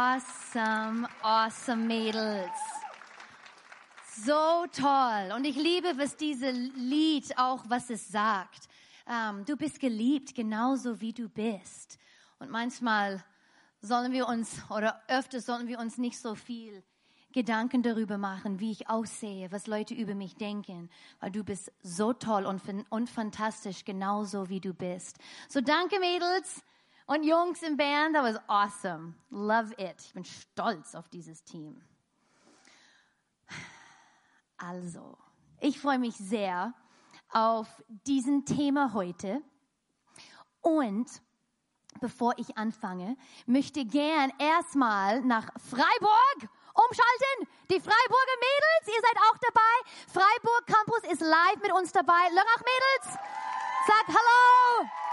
Awesome, awesome Mädels. So toll. Und ich liebe, was dieses Lied auch, was es sagt. Ähm, du bist geliebt, genauso wie du bist. Und manchmal sollen wir uns, oder öfter sollen wir uns nicht so viel Gedanken darüber machen, wie ich aussehe, was Leute über mich denken, weil du bist so toll und, und fantastisch, genauso wie du bist. So danke Mädels und Jungs im Band, that was awesome. Love it. Ich bin stolz auf dieses Team. Also, ich freue mich sehr auf diesen Thema heute und bevor ich anfange, möchte gern erstmal nach Freiburg umschalten. Die Freiburger Mädels, ihr seid auch dabei. Freiburg Campus ist live mit uns dabei. Lörrach Mädels, sag Hallo.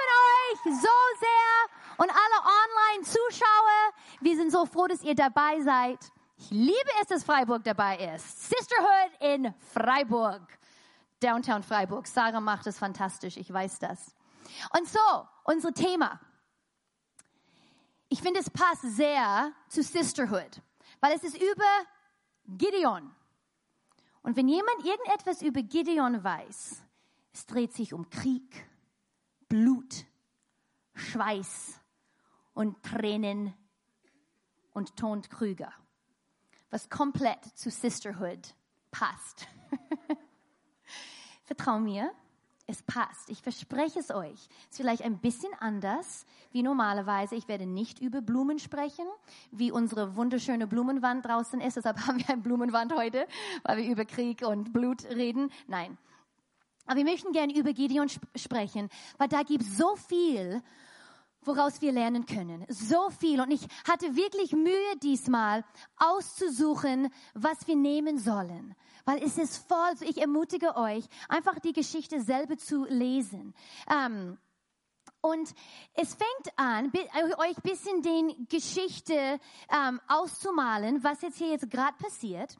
Euch so sehr und alle Online-Zuschauer. Wir sind so froh, dass ihr dabei seid. Ich liebe es, dass Freiburg dabei ist. Sisterhood in Freiburg. Downtown Freiburg. Sarah macht es fantastisch, ich weiß das. Und so, unser Thema. Ich finde, es passt sehr zu Sisterhood, weil es ist über Gideon. Und wenn jemand irgendetwas über Gideon weiß, es dreht sich um Krieg, Blut, Schweiß und Tränen und Tonkrüger, was komplett zu Sisterhood passt. Vertrau mir, es passt. Ich verspreche es euch. Es ist vielleicht ein bisschen anders wie normalerweise. Ich werde nicht über Blumen sprechen, wie unsere wunderschöne Blumenwand draußen ist. Deshalb haben wir eine Blumenwand heute, weil wir über Krieg und Blut reden. Nein. Aber wir möchten gerne über Gideon sp sprechen, weil da gibt so viel, woraus wir lernen können. So viel. Und ich hatte wirklich Mühe diesmal auszusuchen, was wir nehmen sollen weil es ist voll, ich ermutige euch, einfach die Geschichte selber zu lesen. Ähm, und es fängt an, euch ein bisschen den Geschichte ähm, auszumalen, was jetzt hier jetzt gerade passiert.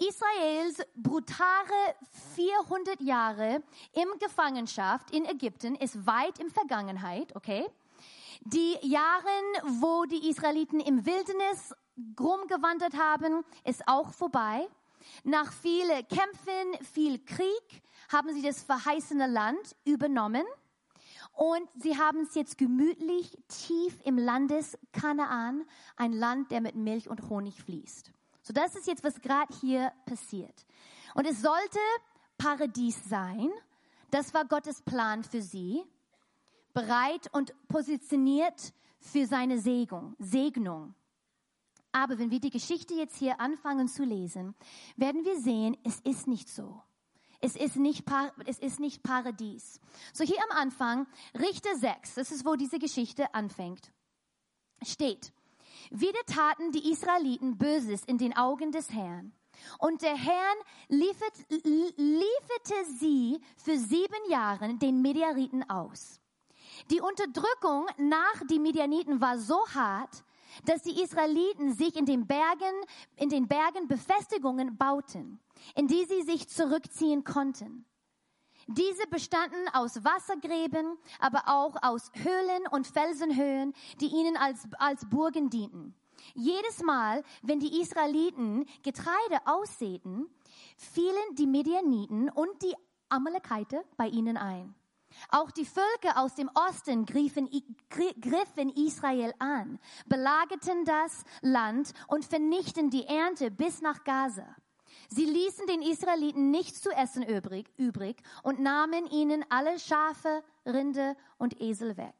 Israels brutale 400 Jahre im Gefangenschaft in Ägypten ist weit in Vergangenheit, okay? Die Jahren, wo die Israeliten im Wildnis rumgewandert haben, ist auch vorbei. Nach vielen Kämpfen, viel Krieg haben sie das verheißene Land übernommen und sie haben es jetzt gemütlich tief im Landes Kanaan, ein Land, der mit Milch und Honig fließt. So das ist jetzt, was gerade hier passiert. Und es sollte Paradies sein. Das war Gottes Plan für sie. Bereit und positioniert für seine Segnung. Segnung. Aber wenn wir die Geschichte jetzt hier anfangen zu lesen, werden wir sehen, es ist nicht so. Es ist nicht, es ist nicht Paradies. So hier am Anfang, Richter 6, das ist, wo diese Geschichte anfängt, steht, wieder taten die Israeliten Böses in den Augen des Herrn. Und der Herr liefert, lieferte sie für sieben Jahre den Medianiten aus. Die Unterdrückung nach den Medianiten war so hart, dass die Israeliten sich in den Bergen, in den Bergen Befestigungen bauten, in die sie sich zurückziehen konnten. Diese bestanden aus Wassergräben, aber auch aus Höhlen und Felsenhöhen, die ihnen als, als Burgen dienten. Jedes Mal, wenn die Israeliten Getreide aussäten, fielen die Medianiten und die Amalekite bei ihnen ein. Auch die Völker aus dem Osten griffen, griffen Israel an, belagerten das Land und vernichten die Ernte bis nach Gaza. Sie ließen den Israeliten nichts zu essen übrig, übrig und nahmen ihnen alle Schafe, Rinde und Esel weg.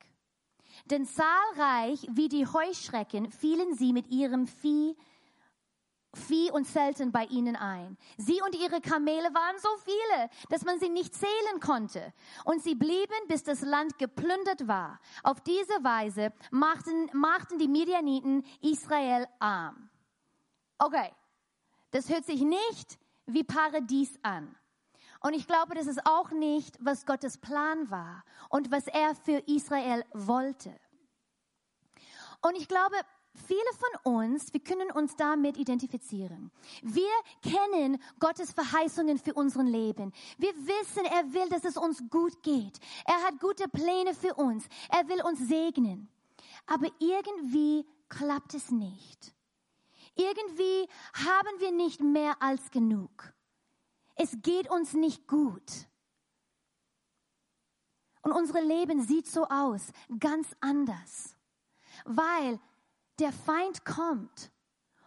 Denn zahlreich wie die Heuschrecken fielen sie mit ihrem Vieh Vieh und Zelten bei ihnen ein. Sie und ihre Kamele waren so viele, dass man sie nicht zählen konnte. Und sie blieben, bis das Land geplündert war. Auf diese Weise machten, machten die Midianiten Israel arm. Okay, das hört sich nicht wie Paradies an. Und ich glaube, das ist auch nicht, was Gottes Plan war und was er für Israel wollte. Und ich glaube, Viele von uns, wir können uns damit identifizieren. Wir kennen Gottes Verheißungen für unseren Leben. Wir wissen, er will, dass es uns gut geht. Er hat gute Pläne für uns. Er will uns segnen. Aber irgendwie klappt es nicht. Irgendwie haben wir nicht mehr als genug. Es geht uns nicht gut. Und unsere Leben sieht so aus, ganz anders, weil der Feind kommt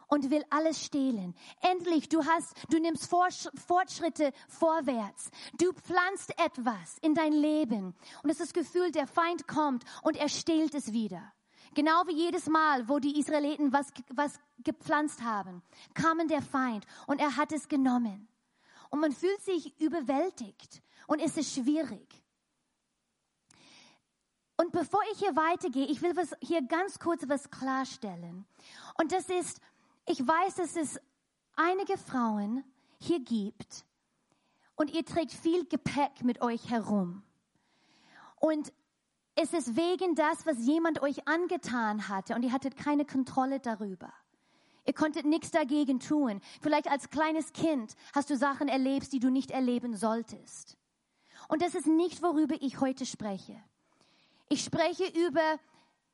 und will alles stehlen. Endlich, du hast, du nimmst Fortschritte vorwärts. Du pflanzt etwas in dein Leben und es ist das Gefühl, der Feind kommt und er stehlt es wieder. Genau wie jedes Mal, wo die Israeliten was, was gepflanzt haben, kam der Feind und er hat es genommen. Und man fühlt sich überwältigt und es ist schwierig. Und bevor ich hier weitergehe, ich will was, hier ganz kurz was klarstellen. Und das ist, ich weiß, dass es einige Frauen hier gibt und ihr trägt viel Gepäck mit euch herum. Und es ist wegen das, was jemand euch angetan hatte und ihr hattet keine Kontrolle darüber. Ihr konntet nichts dagegen tun. Vielleicht als kleines Kind hast du Sachen erlebt, die du nicht erleben solltest. Und das ist nicht, worüber ich heute spreche. Ich spreche über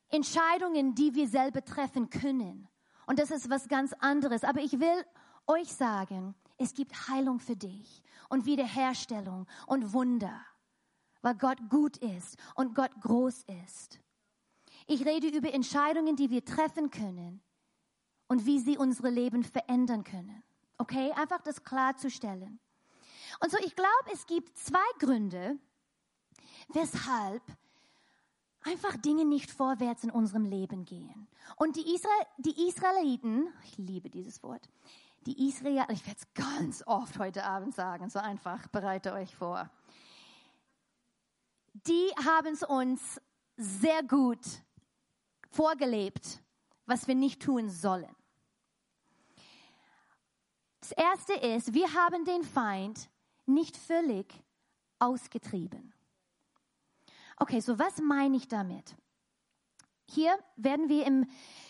Entscheidungen, die wir selber treffen können. Und das ist was ganz anderes. Aber ich will euch sagen, es gibt Heilung für dich und Wiederherstellung und Wunder, weil Gott gut ist und Gott groß ist. Ich rede über Entscheidungen, die wir treffen können und wie sie unsere Leben verändern können. Okay, einfach das klarzustellen. Und so, ich glaube, es gibt zwei Gründe, weshalb einfach Dinge nicht vorwärts in unserem Leben gehen. Und die, Israel, die Israeliten, ich liebe dieses Wort, die Israel, ich werde es ganz oft heute Abend sagen, so einfach, bereite euch vor. Die haben es uns sehr gut vorgelebt, was wir nicht tun sollen. Das erste ist, wir haben den Feind nicht völlig ausgetrieben. Okay, so was meine ich damit? Hier werden wir im,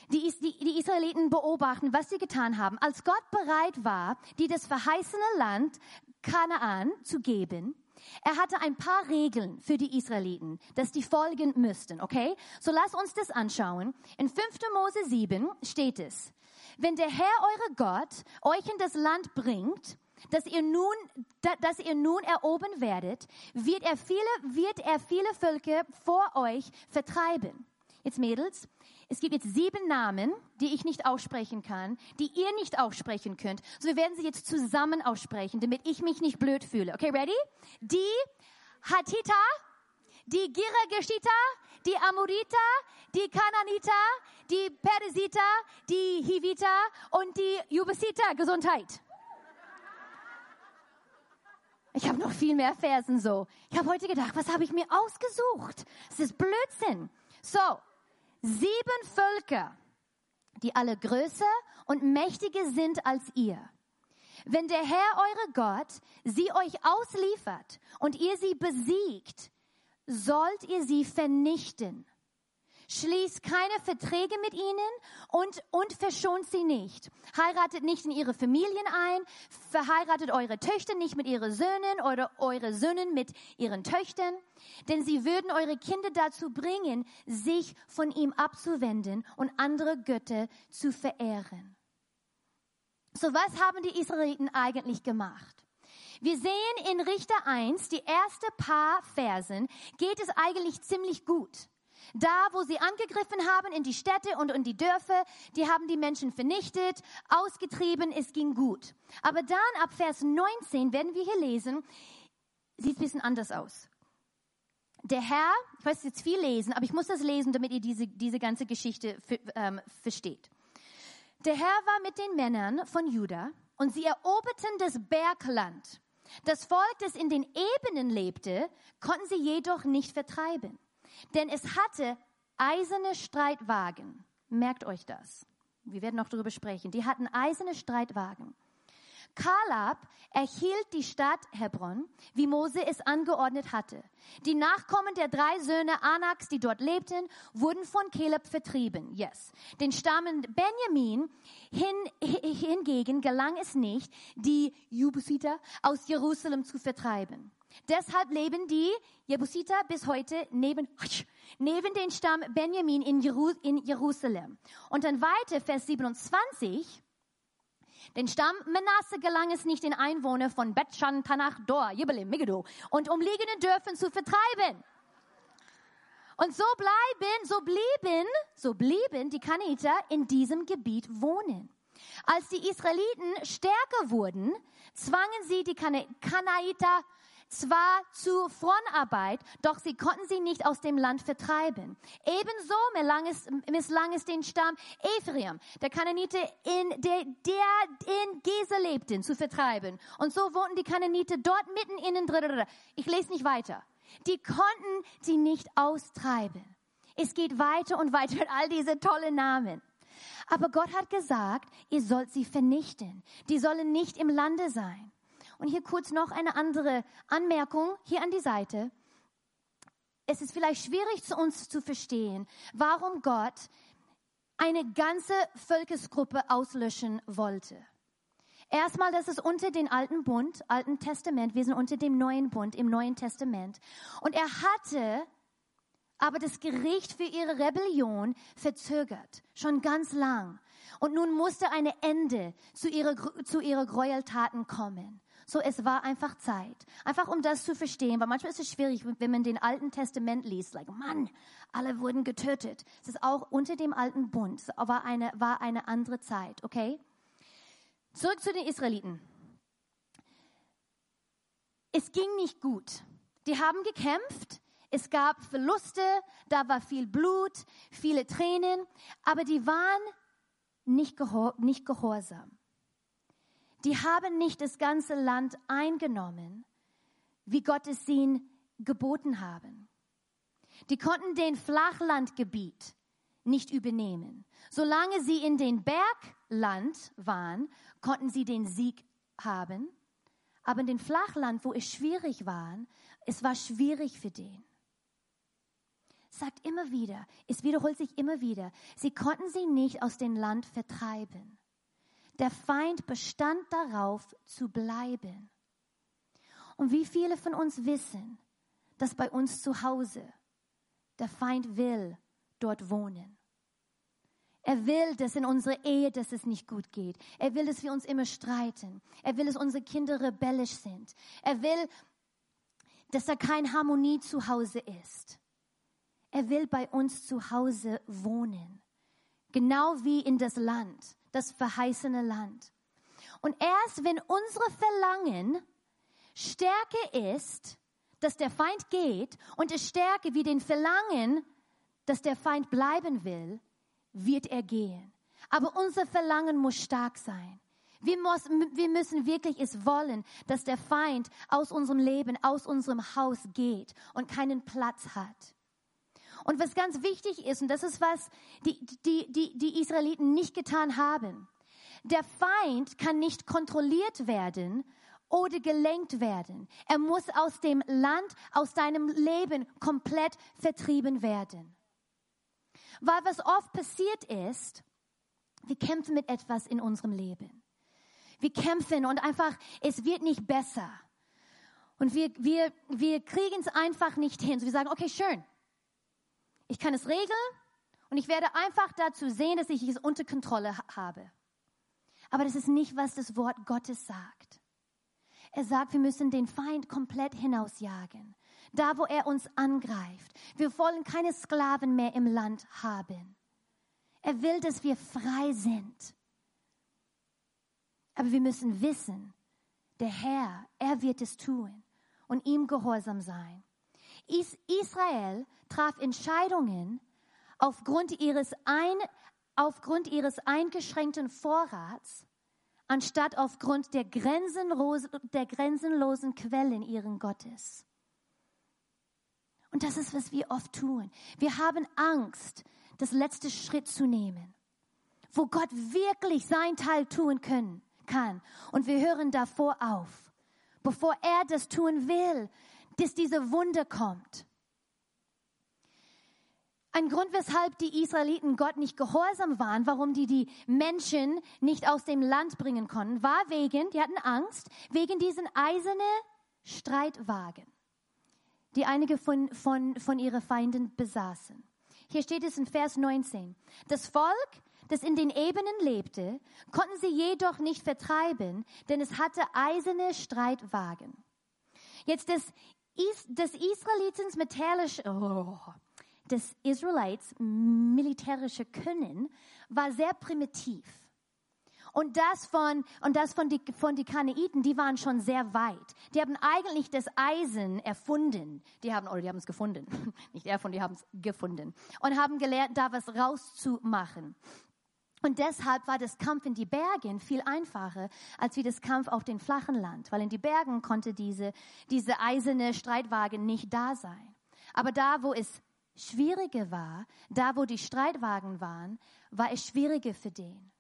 die, die, die Israeliten beobachten, was sie getan haben. Als Gott bereit war, die das verheißene Land Kanaan zu geben, er hatte ein paar Regeln für die Israeliten, dass die folgen müssten, okay? So lass uns das anschauen. In 5. Mose 7 steht es, wenn der Herr eure Gott euch in das Land bringt, dass ihr nun, dass ihr nun erobern werdet, wird er viele, wird er viele Völker vor euch vertreiben. Jetzt Mädels, es gibt jetzt sieben Namen, die ich nicht aussprechen kann, die ihr nicht aussprechen könnt. So wir werden sie jetzt zusammen aussprechen, damit ich mich nicht blöd fühle. Okay, ready? Die Hatita, die Girageshita, die Amorita, die Kananita, die Peresita, die Hivita und die Jubesita. Gesundheit. Ich habe noch viel mehr Versen so. Ich habe heute gedacht, was habe ich mir ausgesucht? Es ist Blödsinn. So, sieben Völker, die alle größer und mächtiger sind als ihr. Wenn der Herr eure Gott sie euch ausliefert und ihr sie besiegt, sollt ihr sie vernichten Schließt keine Verträge mit ihnen und, und verschont sie nicht. Heiratet nicht in ihre Familien ein, verheiratet eure Töchter nicht mit ihren Söhnen oder eure Söhne mit ihren Töchtern, denn sie würden eure Kinder dazu bringen, sich von ihm abzuwenden und andere Götter zu verehren. So was haben die Israeliten eigentlich gemacht? Wir sehen in Richter 1, die erste paar Versen, geht es eigentlich ziemlich gut. Da, wo sie angegriffen haben in die Städte und in die Dörfer, die haben die Menschen vernichtet, ausgetrieben, es ging gut. Aber dann ab Vers 19 werden wir hier lesen, sieht ein bisschen anders aus. Der Herr, ich weiß jetzt viel lesen, aber ich muss das lesen, damit ihr diese, diese ganze Geschichte ähm, versteht. Der Herr war mit den Männern von Juda und sie eroberten das Bergland. Das Volk, das in den Ebenen lebte, konnten sie jedoch nicht vertreiben. Denn es hatte eiserne Streitwagen. Merkt euch das. Wir werden noch darüber sprechen. Die hatten eiserne Streitwagen. Kalab erhielt die Stadt Hebron, wie Mose es angeordnet hatte. Die Nachkommen der drei Söhne Anaks, die dort lebten, wurden von Kaleb vertrieben. Yes. Den Stammen Benjamin hin, hingegen gelang es nicht, die Jubusiter aus Jerusalem zu vertreiben. Deshalb leben die Jebusiter bis heute neben, neben den Stamm Benjamin in, Jeru in Jerusalem. Und dann weiter, Vers 27. Den Stamm Manasse gelang es nicht, den Einwohner von Betschan, Tanach, Dor, Jibelim, Megiddo und umliegenden Dörfern zu vertreiben. Und so bleiben, so blieben, so blieben die Kaniter in diesem Gebiet wohnen. Als die Israeliten stärker wurden, zwangen sie die Kanaiter zwar zur Frontarbeit, doch sie konnten sie nicht aus dem Land vertreiben. Ebenso misslang es, misslang es den Stamm Ephraim, der Kananite, in der, der in Gese lebten, zu vertreiben. Und so wohnten die Kananite dort mitten innen drin. Ich lese nicht weiter. Die konnten sie nicht austreiben. Es geht weiter und weiter mit all diese tollen Namen. Aber Gott hat gesagt, ihr sollt sie vernichten. Die sollen nicht im Lande sein. Und hier kurz noch eine andere Anmerkung hier an die Seite. Es ist vielleicht schwierig zu uns zu verstehen, warum Gott eine ganze Völkesgruppe auslöschen wollte. Erstmal, das ist unter den alten Bund, alten Testament. Wir sind unter dem neuen Bund, im neuen Testament. Und er hatte aber das Gericht für ihre Rebellion verzögert, schon ganz lang. Und nun musste ein Ende zu ihrer, zu ihrer Gräueltaten kommen. So, es war einfach Zeit. Einfach um das zu verstehen, weil manchmal ist es schwierig, wenn man den Alten Testament liest, like, Mann, alle wurden getötet. Es ist auch unter dem Alten Bund, war eine, war eine andere Zeit, okay? Zurück zu den Israeliten. Es ging nicht gut. Die haben gekämpft, es gab Verluste, da war viel Blut, viele Tränen, aber die waren nicht, gehor nicht gehorsam die haben nicht das ganze Land eingenommen, wie Gott es ihnen geboten haben. Die konnten den Flachlandgebiet nicht übernehmen. Solange sie in den Bergland waren, konnten sie den Sieg haben. Aber in den Flachland, wo es schwierig war, es war schwierig für den. Sagt immer wieder, es wiederholt sich immer wieder, sie konnten sie nicht aus dem Land vertreiben. Der Feind bestand darauf zu bleiben. Und wie viele von uns wissen, dass bei uns zu Hause der Feind will dort wohnen. Er will, dass in unserer Ehe, dass es nicht gut geht. Er will, dass wir uns immer streiten. Er will, dass unsere Kinder rebellisch sind. Er will, dass da keine Harmonie zu Hause ist. Er will bei uns zu Hause wohnen. Genau wie in das Land das verheißene Land. Und erst wenn unsere Verlangen Stärke ist, dass der Feind geht und es Stärke wie den Verlangen, dass der Feind bleiben will, wird er gehen. Aber unser Verlangen muss stark sein. Wir, muss, wir müssen wirklich es wollen, dass der Feind aus unserem Leben, aus unserem Haus geht und keinen Platz hat. Und was ganz wichtig ist, und das ist was die, die, die, die Israeliten nicht getan haben, der Feind kann nicht kontrolliert werden oder gelenkt werden. Er muss aus dem Land, aus deinem Leben komplett vertrieben werden. Weil was oft passiert ist, wir kämpfen mit etwas in unserem Leben. Wir kämpfen und einfach, es wird nicht besser. Und wir, wir, wir kriegen es einfach nicht hin. So wir sagen, okay, schön, ich kann es regeln und ich werde einfach dazu sehen, dass ich es unter Kontrolle habe. Aber das ist nicht, was das Wort Gottes sagt. Er sagt, wir müssen den Feind komplett hinausjagen. Da, wo er uns angreift. Wir wollen keine Sklaven mehr im Land haben. Er will, dass wir frei sind. Aber wir müssen wissen, der Herr, er wird es tun und ihm gehorsam sein. Israel traf Entscheidungen aufgrund ihres, ein, aufgrund ihres eingeschränkten Vorrats, anstatt aufgrund der grenzenlosen, der grenzenlosen Quellen ihren Gottes. Und das ist, was wir oft tun. Wir haben Angst, das letzte Schritt zu nehmen, wo Gott wirklich sein Teil tun können, kann. Und wir hören davor auf, bevor er das tun will, dass diese Wunder kommt. Ein Grund, weshalb die Israeliten Gott nicht gehorsam waren, warum die die Menschen nicht aus dem Land bringen konnten, war wegen, die hatten Angst, wegen diesen eiserne Streitwagen, die einige von, von, von ihren Feinden besaßen. Hier steht es in Vers 19. Das Volk, das in den Ebenen lebte, konnten sie jedoch nicht vertreiben, denn es hatte eiserne Streitwagen. Jetzt das, Is, das Israelitens militärische, oh, des Israelites militärische Können war sehr primitiv. Und das von, und das von die, von die Kanaiten, die waren schon sehr weit. Die haben eigentlich das Eisen erfunden. Die haben, oder die haben es gefunden. Nicht erfunden, die haben es gefunden. Und haben gelernt, da was rauszumachen. Und deshalb war das Kampf in die Bergen viel einfacher als wie das Kampf auf den flachen Land, weil in die Bergen konnte diese, diese eiserne Streitwagen nicht da sein. Aber da, wo es schwieriger war, da, wo die Streitwagen waren, war es schwieriger für den.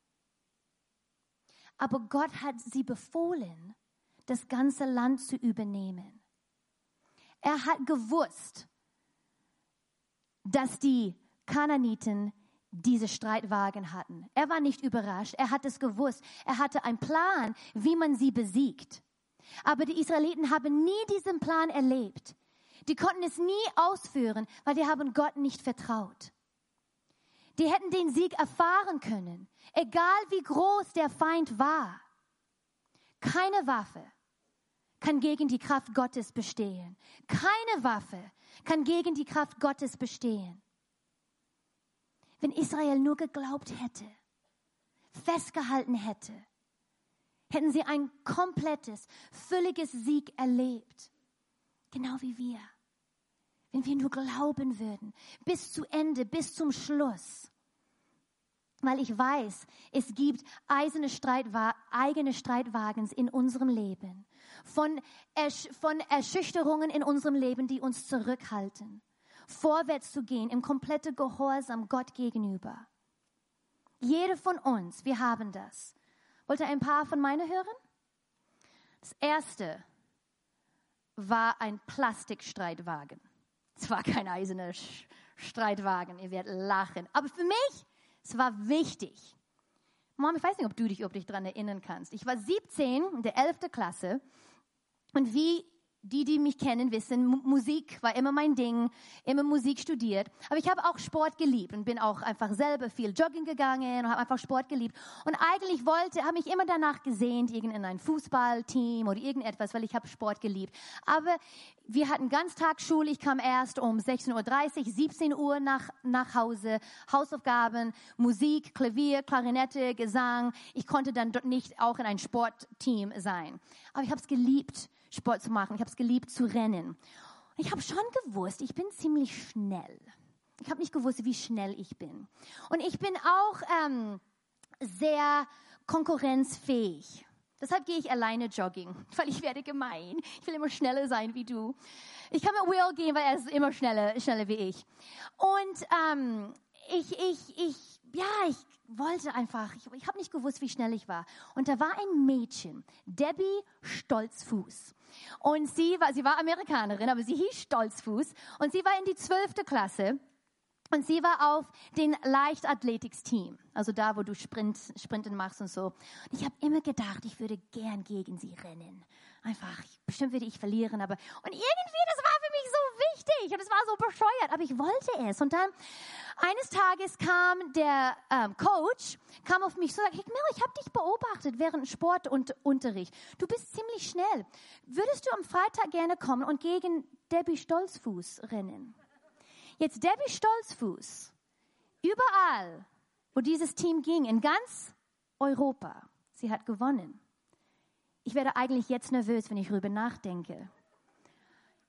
Aber Gott hat sie befohlen, das ganze Land zu übernehmen. Er hat gewusst, dass die Kananiten diese Streitwagen hatten. Er war nicht überrascht, er hat es gewusst. Er hatte einen Plan, wie man sie besiegt. Aber die Israeliten haben nie diesen Plan erlebt. Die konnten es nie ausführen, weil die haben Gott nicht vertraut. Die hätten den Sieg erfahren können, egal wie groß der Feind war. Keine Waffe kann gegen die Kraft Gottes bestehen. Keine Waffe kann gegen die Kraft Gottes bestehen. Wenn Israel nur geglaubt hätte, festgehalten hätte, hätten sie ein komplettes, völliges Sieg erlebt. Genau wie wir. Wenn wir nur glauben würden, bis zu Ende, bis zum Schluss. Weil ich weiß, es gibt eiserne Streitwa eigene Streitwagens in unserem Leben. Von, Ersch von Erschüchterungen in unserem Leben, die uns zurückhalten vorwärts zu gehen im kompletten Gehorsam Gott gegenüber. Jede von uns, wir haben das. Wollt ihr ein paar von meinen hören? Das erste war ein Plastikstreitwagen. Es war kein eiserner Streitwagen, ihr werdet lachen. Aber für mich, es war wichtig. Mom, ich weiß nicht, ob du dich, ob dich daran erinnern kannst. Ich war 17 in der 11. Klasse und wie die, die mich kennen, wissen, Musik war immer mein Ding, immer Musik studiert. Aber ich habe auch Sport geliebt und bin auch einfach selber viel Jogging gegangen und habe einfach Sport geliebt. Und eigentlich wollte, habe mich immer danach gesehnt, in ein Fußballteam oder irgendetwas, weil ich habe Sport geliebt. Aber wir hatten Ganztagsschule. Ich kam erst um 16.30 Uhr, 17 Uhr nach, nach Hause. Hausaufgaben, Musik, Klavier, Klarinette, Gesang. Ich konnte dann nicht auch in ein Sportteam sein. Aber ich habe es geliebt Sport zu machen. Ich habe es geliebt zu rennen. Ich habe schon gewusst, ich bin ziemlich schnell. Ich habe nicht gewusst, wie schnell ich bin. Und ich bin auch ähm, sehr konkurrenzfähig. Deshalb gehe ich alleine jogging, weil ich werde gemein. Ich will immer schneller sein wie du. Ich kann mit Will gehen, weil er ist immer schneller, schneller wie ich. Und ähm, ich, ich, ich, ja, ich wollte einfach, ich, ich habe nicht gewusst, wie schnell ich war. Und da war ein Mädchen, Debbie Stolzfuß. Und sie war, sie war Amerikanerin, aber sie hieß Stolzfuß. Und sie war in die zwölfte Klasse. Und sie war auf den Leichtathletics-Team, also da, wo du Sprint, Sprinten machst und so. Und ich habe immer gedacht, ich würde gern gegen sie rennen. Einfach, bestimmt würde ich verlieren, aber und irgendwie, das war wichtig und es war so bescheuert, aber ich wollte es. Und dann eines Tages kam der ähm, Coach, kam auf mich so, sagte, Hickmel, ich habe dich beobachtet während Sportunterricht. Du bist ziemlich schnell. Würdest du am Freitag gerne kommen und gegen Debbie Stolzfuß rennen? Jetzt Debbie Stolzfuß, überall, wo dieses Team ging, in ganz Europa, sie hat gewonnen. Ich werde eigentlich jetzt nervös, wenn ich darüber nachdenke.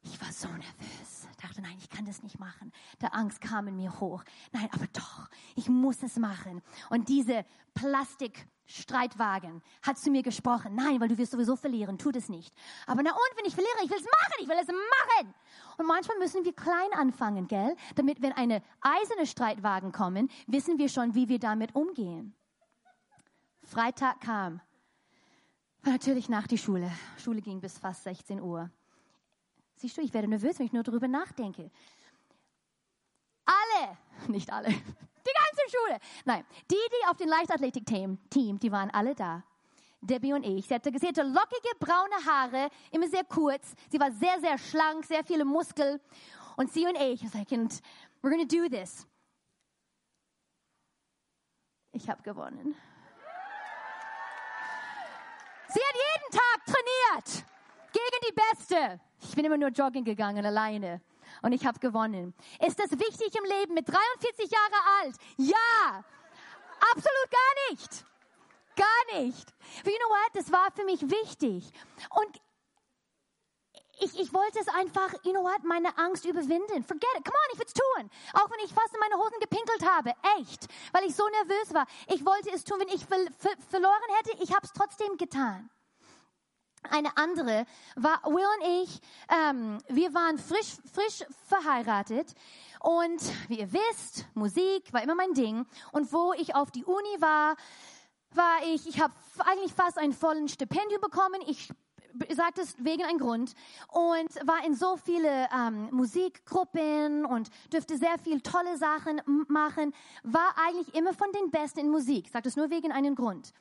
Ich war so nervös. Dachte, nein, ich kann das nicht machen. Der Angst kam in mir hoch. Nein, aber doch, ich muss es machen. Und diese Plastikstreitwagen hat zu mir gesprochen. Nein, weil du wirst sowieso verlieren. Tu das nicht. Aber na und, wenn ich verliere, ich will es machen. Ich will es machen. Und manchmal müssen wir klein anfangen, gell? Damit, wenn eine eiserne Streitwagen kommen, wissen wir schon, wie wir damit umgehen. Freitag kam. War natürlich nach die Schule. Schule ging bis fast 16 Uhr. Siehst du, ich werde nervös, wenn ich nur darüber nachdenke. Alle, nicht alle, die ganze Schule, nein, die, die auf dem Leichtathletik-Team, die waren alle da. Debbie und ich. Sie hatte, sie hatte lockige braune Haare, immer sehr kurz. Sie war sehr, sehr schlank, sehr viele Muskeln. Und sie und ich, I like, we're gonna do this. Ich habe gewonnen. Sie hat jeden Tag trainiert gegen die Beste. Ich bin immer nur joggen gegangen, alleine. Und ich habe gewonnen. Ist das wichtig im Leben mit 43 Jahre alt? Ja, absolut gar nicht. Gar nicht. You know what? Das war für mich wichtig. Und ich, ich wollte es einfach, you know what, meine Angst überwinden. Forget it. Come on, ich will es tun. Auch wenn ich fast in meine Hosen gepinkelt habe. Echt. Weil ich so nervös war. Ich wollte es tun. Wenn ich ver ver verloren hätte, ich habe es trotzdem getan. Eine andere war Will und ich, ähm, wir waren frisch, frisch verheiratet und wie ihr wisst, Musik war immer mein Ding. Und wo ich auf die Uni war, war ich, ich habe eigentlich fast ein volles Stipendium bekommen. Ich sage das wegen einem Grund und war in so viele ähm, Musikgruppen und dürfte sehr viel tolle Sachen machen. War eigentlich immer von den Besten in Musik. Sage das nur wegen einem Grund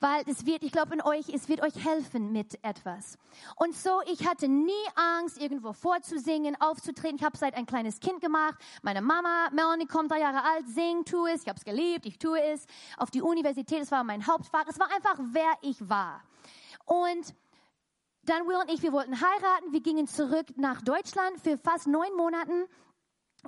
weil es wird, ich glaube in euch, es wird euch helfen mit etwas. Und so, ich hatte nie Angst, irgendwo vorzusingen, aufzutreten. Ich habe seit ein kleines Kind gemacht. Meine Mama, Melanie, kommt drei Jahre alt, singt, tue es. Ich habe es geliebt, ich tue es. Auf die Universität, es war mein Hauptfach. Es war einfach, wer ich war. Und dann Will und ich, wir wollten heiraten. Wir gingen zurück nach Deutschland für fast neun Monaten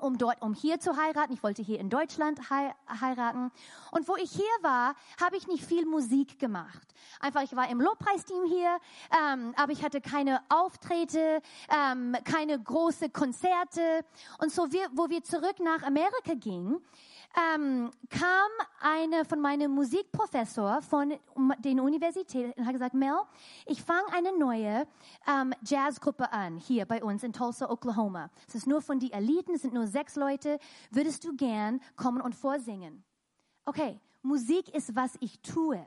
um dort, um hier zu heiraten. Ich wollte hier in Deutschland heiraten. Und wo ich hier war, habe ich nicht viel Musik gemacht. Einfach, ich war im Lobpreisteam hier, ähm, aber ich hatte keine Auftritte, ähm, keine große Konzerte. Und so, wir, wo wir zurück nach Amerika gingen, ähm, kam eine von meinem Musikprofessor von den Universitäten und hat gesagt, Mel, ich fange eine neue ähm, Jazzgruppe an, hier bei uns in Tulsa, Oklahoma. Es ist nur von die Eliten, es sind nur sechs Leute. Würdest du gern kommen und vorsingen? Okay, Musik ist, was ich tue.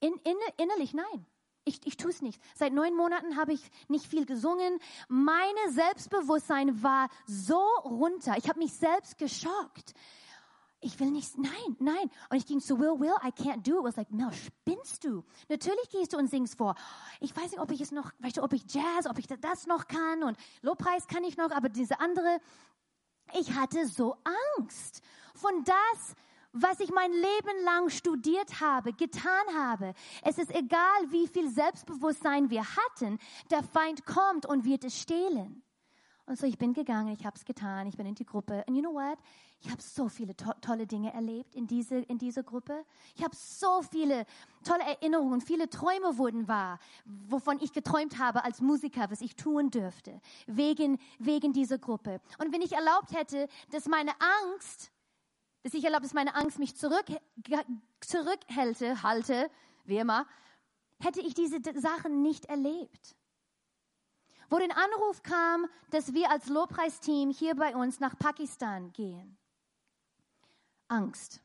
In, in, innerlich nein. Ich, ich tue es nicht. Seit neun Monaten habe ich nicht viel gesungen. Meine Selbstbewusstsein war so runter. Ich habe mich selbst geschockt. Ich will nicht, nein, nein. Und ich ging zu Will, Will, I can't do it. Was like, Mel, spinnst du? Natürlich gehst du und singst vor. Ich weiß nicht, ob ich es noch, weißt du, ob ich Jazz, ob ich das noch kann und Lobpreis kann ich noch, aber diese andere, ich hatte so Angst. Von das, was ich mein Leben lang studiert habe, getan habe. Es ist egal, wie viel Selbstbewusstsein wir hatten, der Feind kommt und wird es stehlen. Und so, ich bin gegangen, ich habe es getan, ich bin in die Gruppe. And you know what? Ich habe so viele to tolle Dinge erlebt in diese in dieser Gruppe. Ich habe so viele tolle Erinnerungen, viele Träume wurden wahr, wovon ich geträumt habe als Musiker, was ich tun dürfte, wegen, wegen dieser Gruppe. Und wenn ich erlaubt hätte, dass meine Angst dass ich erlaube, dass meine Angst mich zurück, zurückhälte, halte, wie immer, hätte ich diese Sachen nicht erlebt. Wo den Anruf kam, dass wir als Lobpreisteam hier bei uns nach Pakistan gehen. Angst.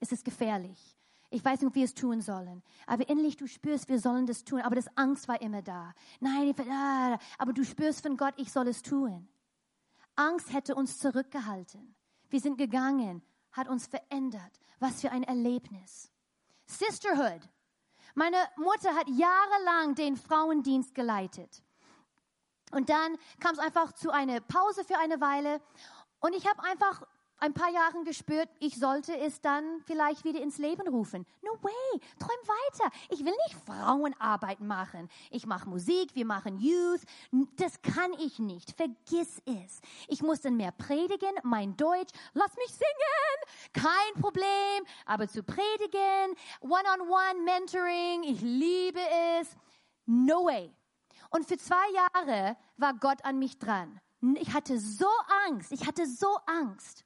Es ist gefährlich. Ich weiß nicht, ob wir es tun sollen. Aber innerlich, du spürst, wir sollen das tun. Aber das Angst war immer da. Nein, ah, aber du spürst von Gott, ich soll es tun. Angst hätte uns zurückgehalten. Wir sind gegangen hat uns verändert. Was für ein Erlebnis. Sisterhood. Meine Mutter hat jahrelang den Frauendienst geleitet. Und dann kam es einfach zu einer Pause für eine Weile. Und ich habe einfach ein paar Jahren gespürt, ich sollte es dann vielleicht wieder ins Leben rufen. No way, träum weiter. Ich will nicht Frauenarbeit machen. Ich mache Musik, wir machen Youth. Das kann ich nicht. Vergiss es. Ich muss dann mehr predigen, mein Deutsch. Lass mich singen. Kein Problem. Aber zu predigen, One-on-One -on -one Mentoring, ich liebe es. No way. Und für zwei Jahre war Gott an mich dran. Ich hatte so Angst. Ich hatte so Angst.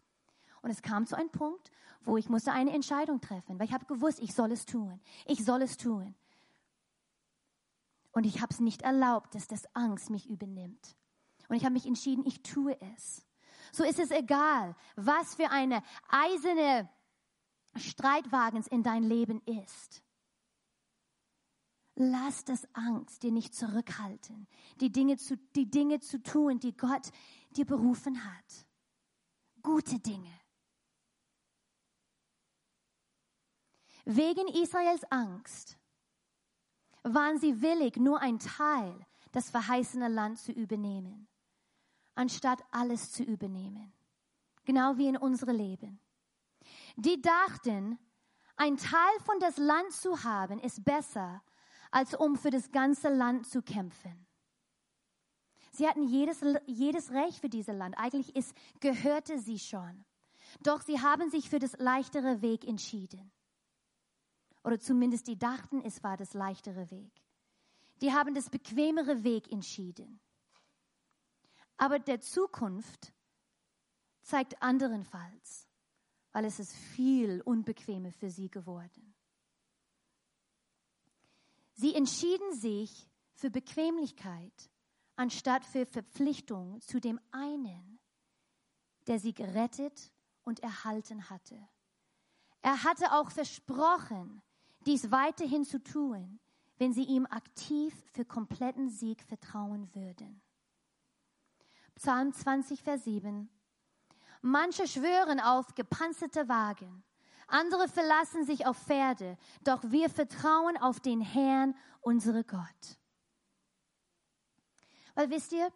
Und es kam zu einem Punkt, wo ich musste eine Entscheidung treffen, weil ich habe gewusst, ich soll es tun. Ich soll es tun. Und ich habe es nicht erlaubt, dass das Angst mich übernimmt. Und ich habe mich entschieden, ich tue es. So ist es egal, was für eine eiserne Streitwagens in dein Leben ist. Lass das Angst dir nicht zurückhalten, die Dinge zu, die Dinge zu tun, die Gott dir berufen hat. Gute Dinge. Wegen Israels Angst waren sie willig, nur ein Teil das verheißene Land zu übernehmen, anstatt alles zu übernehmen. Genau wie in unserem Leben. Die dachten, ein Teil von das Land zu haben, ist besser, als um für das ganze Land zu kämpfen. Sie hatten jedes, jedes Recht für dieses Land. Eigentlich ist, gehörte sie schon. Doch sie haben sich für das leichtere Weg entschieden. Oder zumindest die dachten, es war das leichtere Weg. Die haben das bequemere Weg entschieden. Aber der Zukunft zeigt anderenfalls, weil es ist viel unbequemer für sie geworden. Sie entschieden sich für Bequemlichkeit anstatt für Verpflichtung zu dem einen, der sie gerettet und erhalten hatte. Er hatte auch versprochen, dies weiterhin zu tun, wenn sie ihm aktiv für kompletten Sieg vertrauen würden. Psalm 20, Vers 7. Manche schwören auf gepanzerte Wagen, andere verlassen sich auf Pferde, doch wir vertrauen auf den Herrn, unsere Gott. Weil wisst ihr,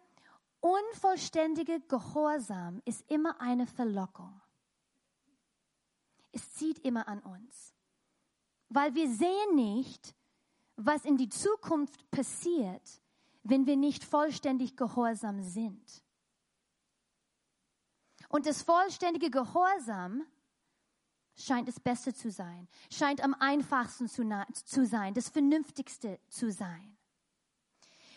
unvollständige Gehorsam ist immer eine Verlockung. Es zieht immer an uns. Weil wir sehen nicht, was in die Zukunft passiert, wenn wir nicht vollständig gehorsam sind. Und das vollständige Gehorsam scheint das Beste zu sein, scheint am einfachsten zu, zu sein, das Vernünftigste zu sein.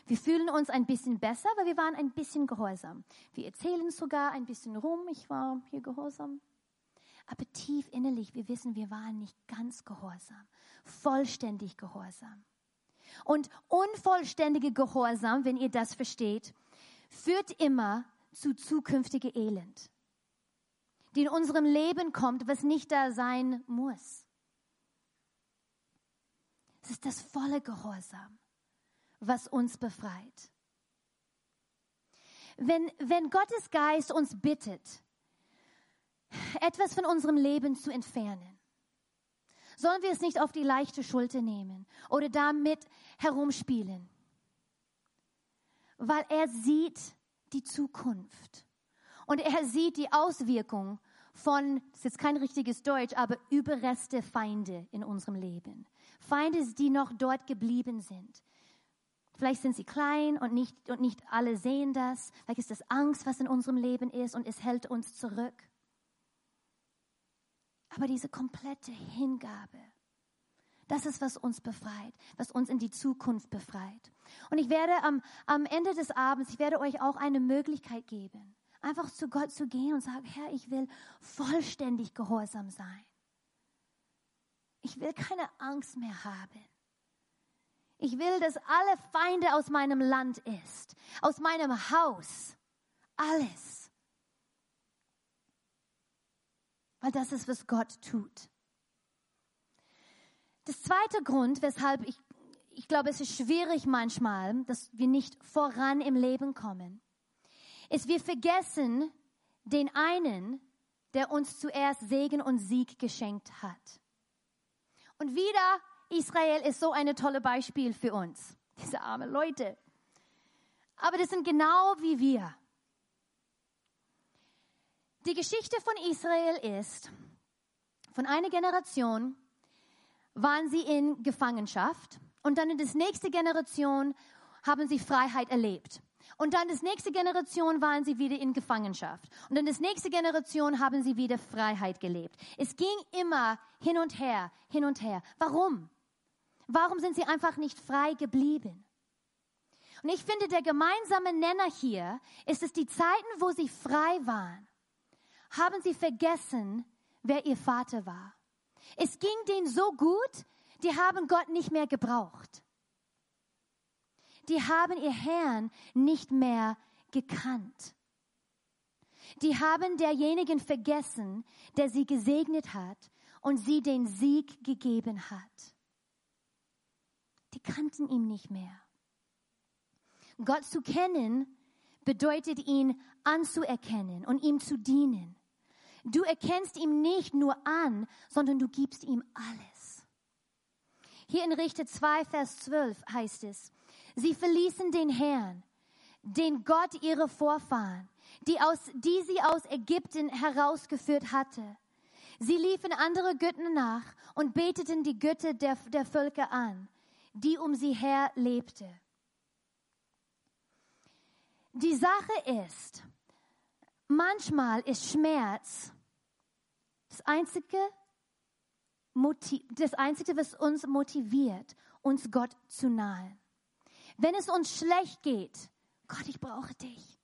Wir fühlen uns ein bisschen besser, weil wir waren ein bisschen gehorsam. Wir erzählen sogar ein bisschen rum, ich war hier gehorsam. Aber tief innerlich, wir wissen, wir waren nicht ganz gehorsam, vollständig gehorsam. Und unvollständige Gehorsam, wenn ihr das versteht, führt immer zu zukünftigem Elend, die in unserem Leben kommt, was nicht da sein muss. Es ist das volle Gehorsam, was uns befreit. Wenn, wenn Gottes Geist uns bittet, etwas von unserem Leben zu entfernen, Sollen wir es nicht auf die leichte Schulter nehmen oder damit herumspielen? Weil er sieht die Zukunft und er sieht die Auswirkung von, das ist jetzt kein richtiges Deutsch, aber Überreste Feinde in unserem Leben. Feinde, die noch dort geblieben sind. Vielleicht sind sie klein und nicht, und nicht alle sehen das. Vielleicht ist das Angst, was in unserem Leben ist und es hält uns zurück. Aber diese komplette Hingabe, das ist, was uns befreit, was uns in die Zukunft befreit. Und ich werde am, am Ende des Abends, ich werde euch auch eine Möglichkeit geben, einfach zu Gott zu gehen und sagen, Herr, ich will vollständig gehorsam sein. Ich will keine Angst mehr haben. Ich will, dass alle Feinde aus meinem Land ist, aus meinem Haus, alles. Weil das ist, was Gott tut. Das zweite Grund, weshalb ich, ich glaube, es ist schwierig manchmal, dass wir nicht voran im Leben kommen, ist, wir vergessen den einen, der uns zuerst Segen und Sieg geschenkt hat. Und wieder, Israel ist so ein tolles Beispiel für uns. Diese armen Leute. Aber das sind genau wie wir. Die Geschichte von Israel ist, von einer Generation waren sie in Gefangenschaft und dann in der nächsten Generation haben sie Freiheit erlebt. Und dann in der nächsten Generation waren sie wieder in Gefangenschaft. Und in der nächsten Generation haben sie wieder Freiheit gelebt. Es ging immer hin und her, hin und her. Warum? Warum sind sie einfach nicht frei geblieben? Und ich finde, der gemeinsame Nenner hier ist es die Zeiten, wo sie frei waren haben sie vergessen, wer ihr Vater war. Es ging denen so gut, die haben Gott nicht mehr gebraucht. Die haben ihr Herrn nicht mehr gekannt. Die haben derjenigen vergessen, der sie gesegnet hat und sie den Sieg gegeben hat. Die kannten ihn nicht mehr. Gott zu kennen bedeutet ihn anzuerkennen und ihm zu dienen. Du erkennst ihm nicht nur an, sondern du gibst ihm alles. Hier in Richter 2, Vers 12 heißt es, sie verließen den Herrn, den Gott ihrer Vorfahren, die, aus, die sie aus Ägypten herausgeführt hatte. Sie liefen andere Götter nach und beteten die Götter der, der Völker an, die um sie her lebte. Die Sache ist, manchmal ist Schmerz das einzige, Motiv, das einzige, was uns motiviert, uns Gott zu nahen. Wenn es uns schlecht geht, Gott, ich brauche dich.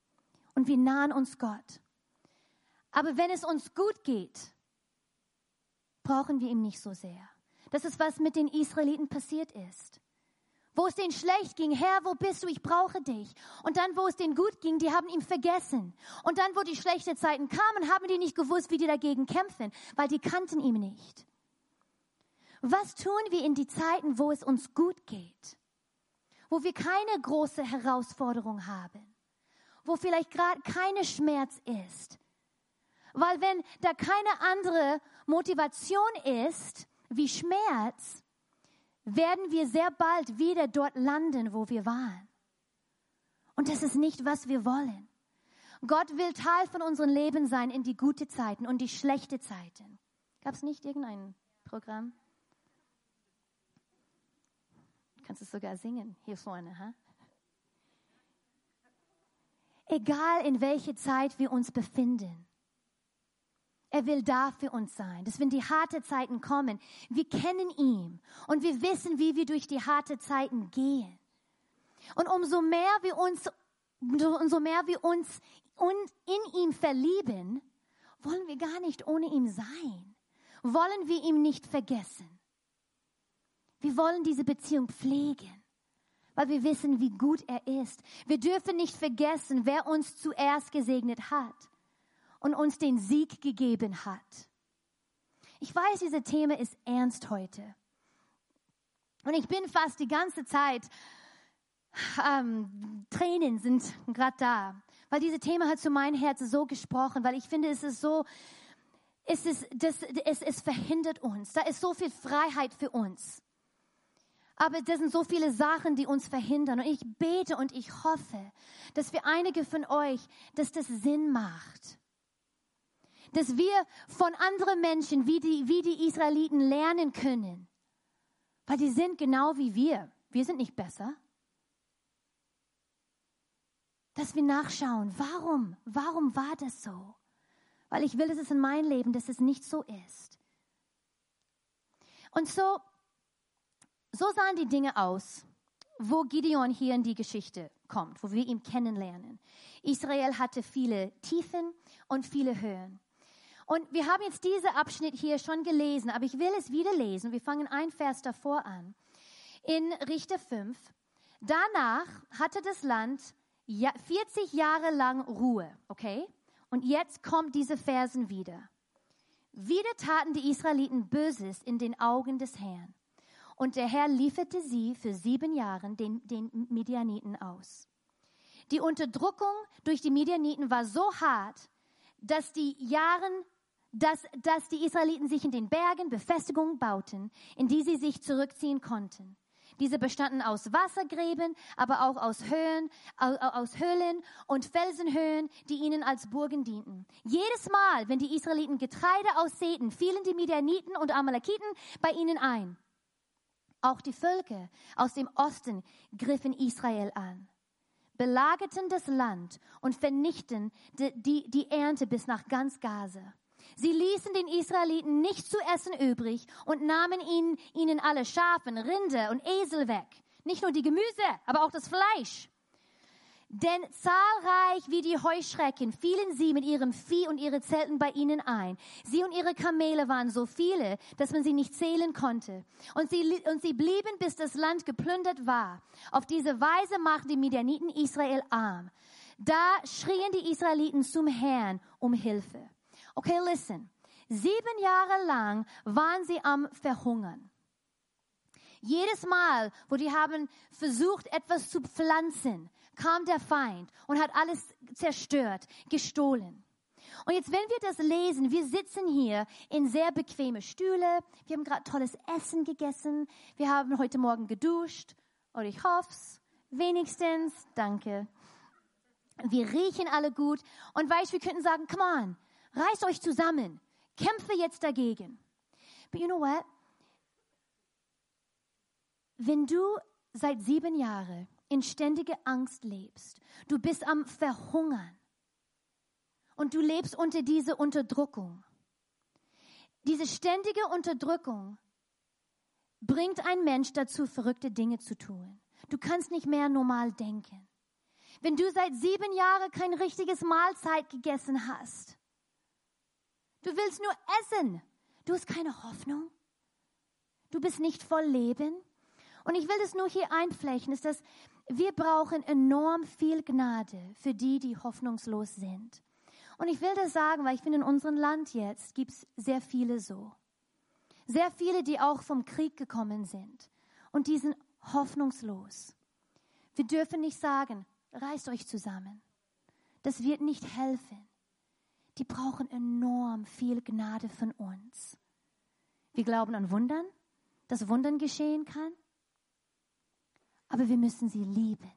Und wir nahen uns Gott. Aber wenn es uns gut geht, brauchen wir ihn nicht so sehr. Das ist, was mit den Israeliten passiert ist. Wo es denen schlecht ging, Herr, wo bist du? Ich brauche dich. Und dann, wo es denen gut ging, die haben ihn vergessen. Und dann, wo die schlechten Zeiten kamen, haben die nicht gewusst, wie die dagegen kämpfen, weil die kannten ihn nicht. Was tun wir in die Zeiten, wo es uns gut geht? Wo wir keine große Herausforderung haben? Wo vielleicht gerade keine Schmerz ist? Weil wenn da keine andere Motivation ist wie Schmerz, werden wir sehr bald wieder dort landen, wo wir waren. Und das ist nicht, was wir wollen. Gott will Teil von unserem Leben sein in die gute Zeiten und die schlechte Zeiten. Gab es nicht irgendein Programm? Du kannst es sogar singen hier vorne. Ha? Egal in welche Zeit wir uns befinden. Er will da für uns sein, dass wenn die harte Zeiten kommen, wir kennen ihn und wir wissen, wie wir durch die harte Zeiten gehen. Und umso mehr wir uns, umso mehr wir uns in ihm verlieben, wollen wir gar nicht ohne ihn sein. Wollen wir ihn nicht vergessen. Wir wollen diese Beziehung pflegen, weil wir wissen, wie gut er ist. Wir dürfen nicht vergessen, wer uns zuerst gesegnet hat und uns den Sieg gegeben hat. Ich weiß, dieses Thema ist ernst heute. Und ich bin fast die ganze Zeit, ähm, Tränen sind gerade da, weil dieses Thema hat zu meinem Herzen so gesprochen, weil ich finde, es ist so, es, ist, das, es, es verhindert uns. Da ist so viel Freiheit für uns. Aber das sind so viele Sachen, die uns verhindern. Und ich bete und ich hoffe, dass für einige von euch, dass das Sinn macht dass wir von anderen Menschen wie die, wie die Israeliten lernen können. Weil die sind genau wie wir. Wir sind nicht besser. Dass wir nachschauen, warum, warum war das so? Weil ich will, dass es in meinem Leben, dass es nicht so ist. Und so, so sahen die Dinge aus, wo Gideon hier in die Geschichte kommt, wo wir ihn kennenlernen. Israel hatte viele Tiefen und viele Höhen. Und wir haben jetzt diesen Abschnitt hier schon gelesen, aber ich will es wieder lesen. Wir fangen ein Vers davor an. In Richter 5. Danach hatte das Land 40 Jahre lang Ruhe, okay? Und jetzt kommt diese Versen wieder. Wieder taten die Israeliten Böses in den Augen des Herrn. Und der Herr lieferte sie für sieben Jahre den, den Midianiten aus. Die Unterdrückung durch die Midianiten war so hart, dass die Jahren dass, dass die Israeliten sich in den Bergen Befestigungen bauten, in die sie sich zurückziehen konnten. Diese bestanden aus Wassergräben, aber auch aus Höhen, aus Höhlen und Felsenhöhen, die ihnen als Burgen dienten. Jedes Mal, wenn die Israeliten Getreide aussäten, fielen die Midianiten und Amalekiten bei ihnen ein. Auch die Völker aus dem Osten griffen Israel an, belagerten das Land und vernichten die, die, die Ernte bis nach ganz Gaza. Sie ließen den Israeliten nicht zu essen übrig und nahmen ihnen, ihnen alle Schafen, Rinder und Esel weg. Nicht nur die Gemüse, aber auch das Fleisch. Denn zahlreich wie die Heuschrecken fielen sie mit ihrem Vieh und ihre Zelten bei ihnen ein. Sie und ihre Kamele waren so viele, dass man sie nicht zählen konnte. Und sie, und sie blieben, bis das Land geplündert war. Auf diese Weise machten die Midianiten Israel arm. Da schrien die Israeliten zum Herrn um Hilfe. Okay, listen. Sieben Jahre lang waren sie am Verhungern. Jedes Mal, wo die haben versucht, etwas zu pflanzen, kam der Feind und hat alles zerstört, gestohlen. Und jetzt, wenn wir das lesen, wir sitzen hier in sehr bequeme Stühle, wir haben gerade tolles Essen gegessen, wir haben heute Morgen geduscht, oder ich hoff's, wenigstens, danke. Wir riechen alle gut und weißt, wir könnten sagen, come on, reißt euch zusammen, kämpfe jetzt dagegen. But you know what? Wenn du seit sieben Jahren in ständiger Angst lebst, du bist am Verhungern und du lebst unter dieser Unterdrückung. Diese ständige Unterdrückung bringt ein Mensch dazu, verrückte Dinge zu tun. Du kannst nicht mehr normal denken. Wenn du seit sieben Jahren kein richtiges Mahlzeit gegessen hast, du willst nur essen, du hast keine Hoffnung, du bist nicht voll Leben. Und ich will das nur hier einflächen, ist, dass wir brauchen enorm viel Gnade für die, die hoffnungslos sind. Und ich will das sagen, weil ich finde, in unserem Land jetzt gibt es sehr viele so. Sehr viele, die auch vom Krieg gekommen sind. Und die sind hoffnungslos. Wir dürfen nicht sagen, reißt euch zusammen. Das wird nicht helfen. Die brauchen enorm viel Gnade von uns. Wir glauben an Wundern, dass Wundern geschehen kann. Aber wir müssen sie lieben.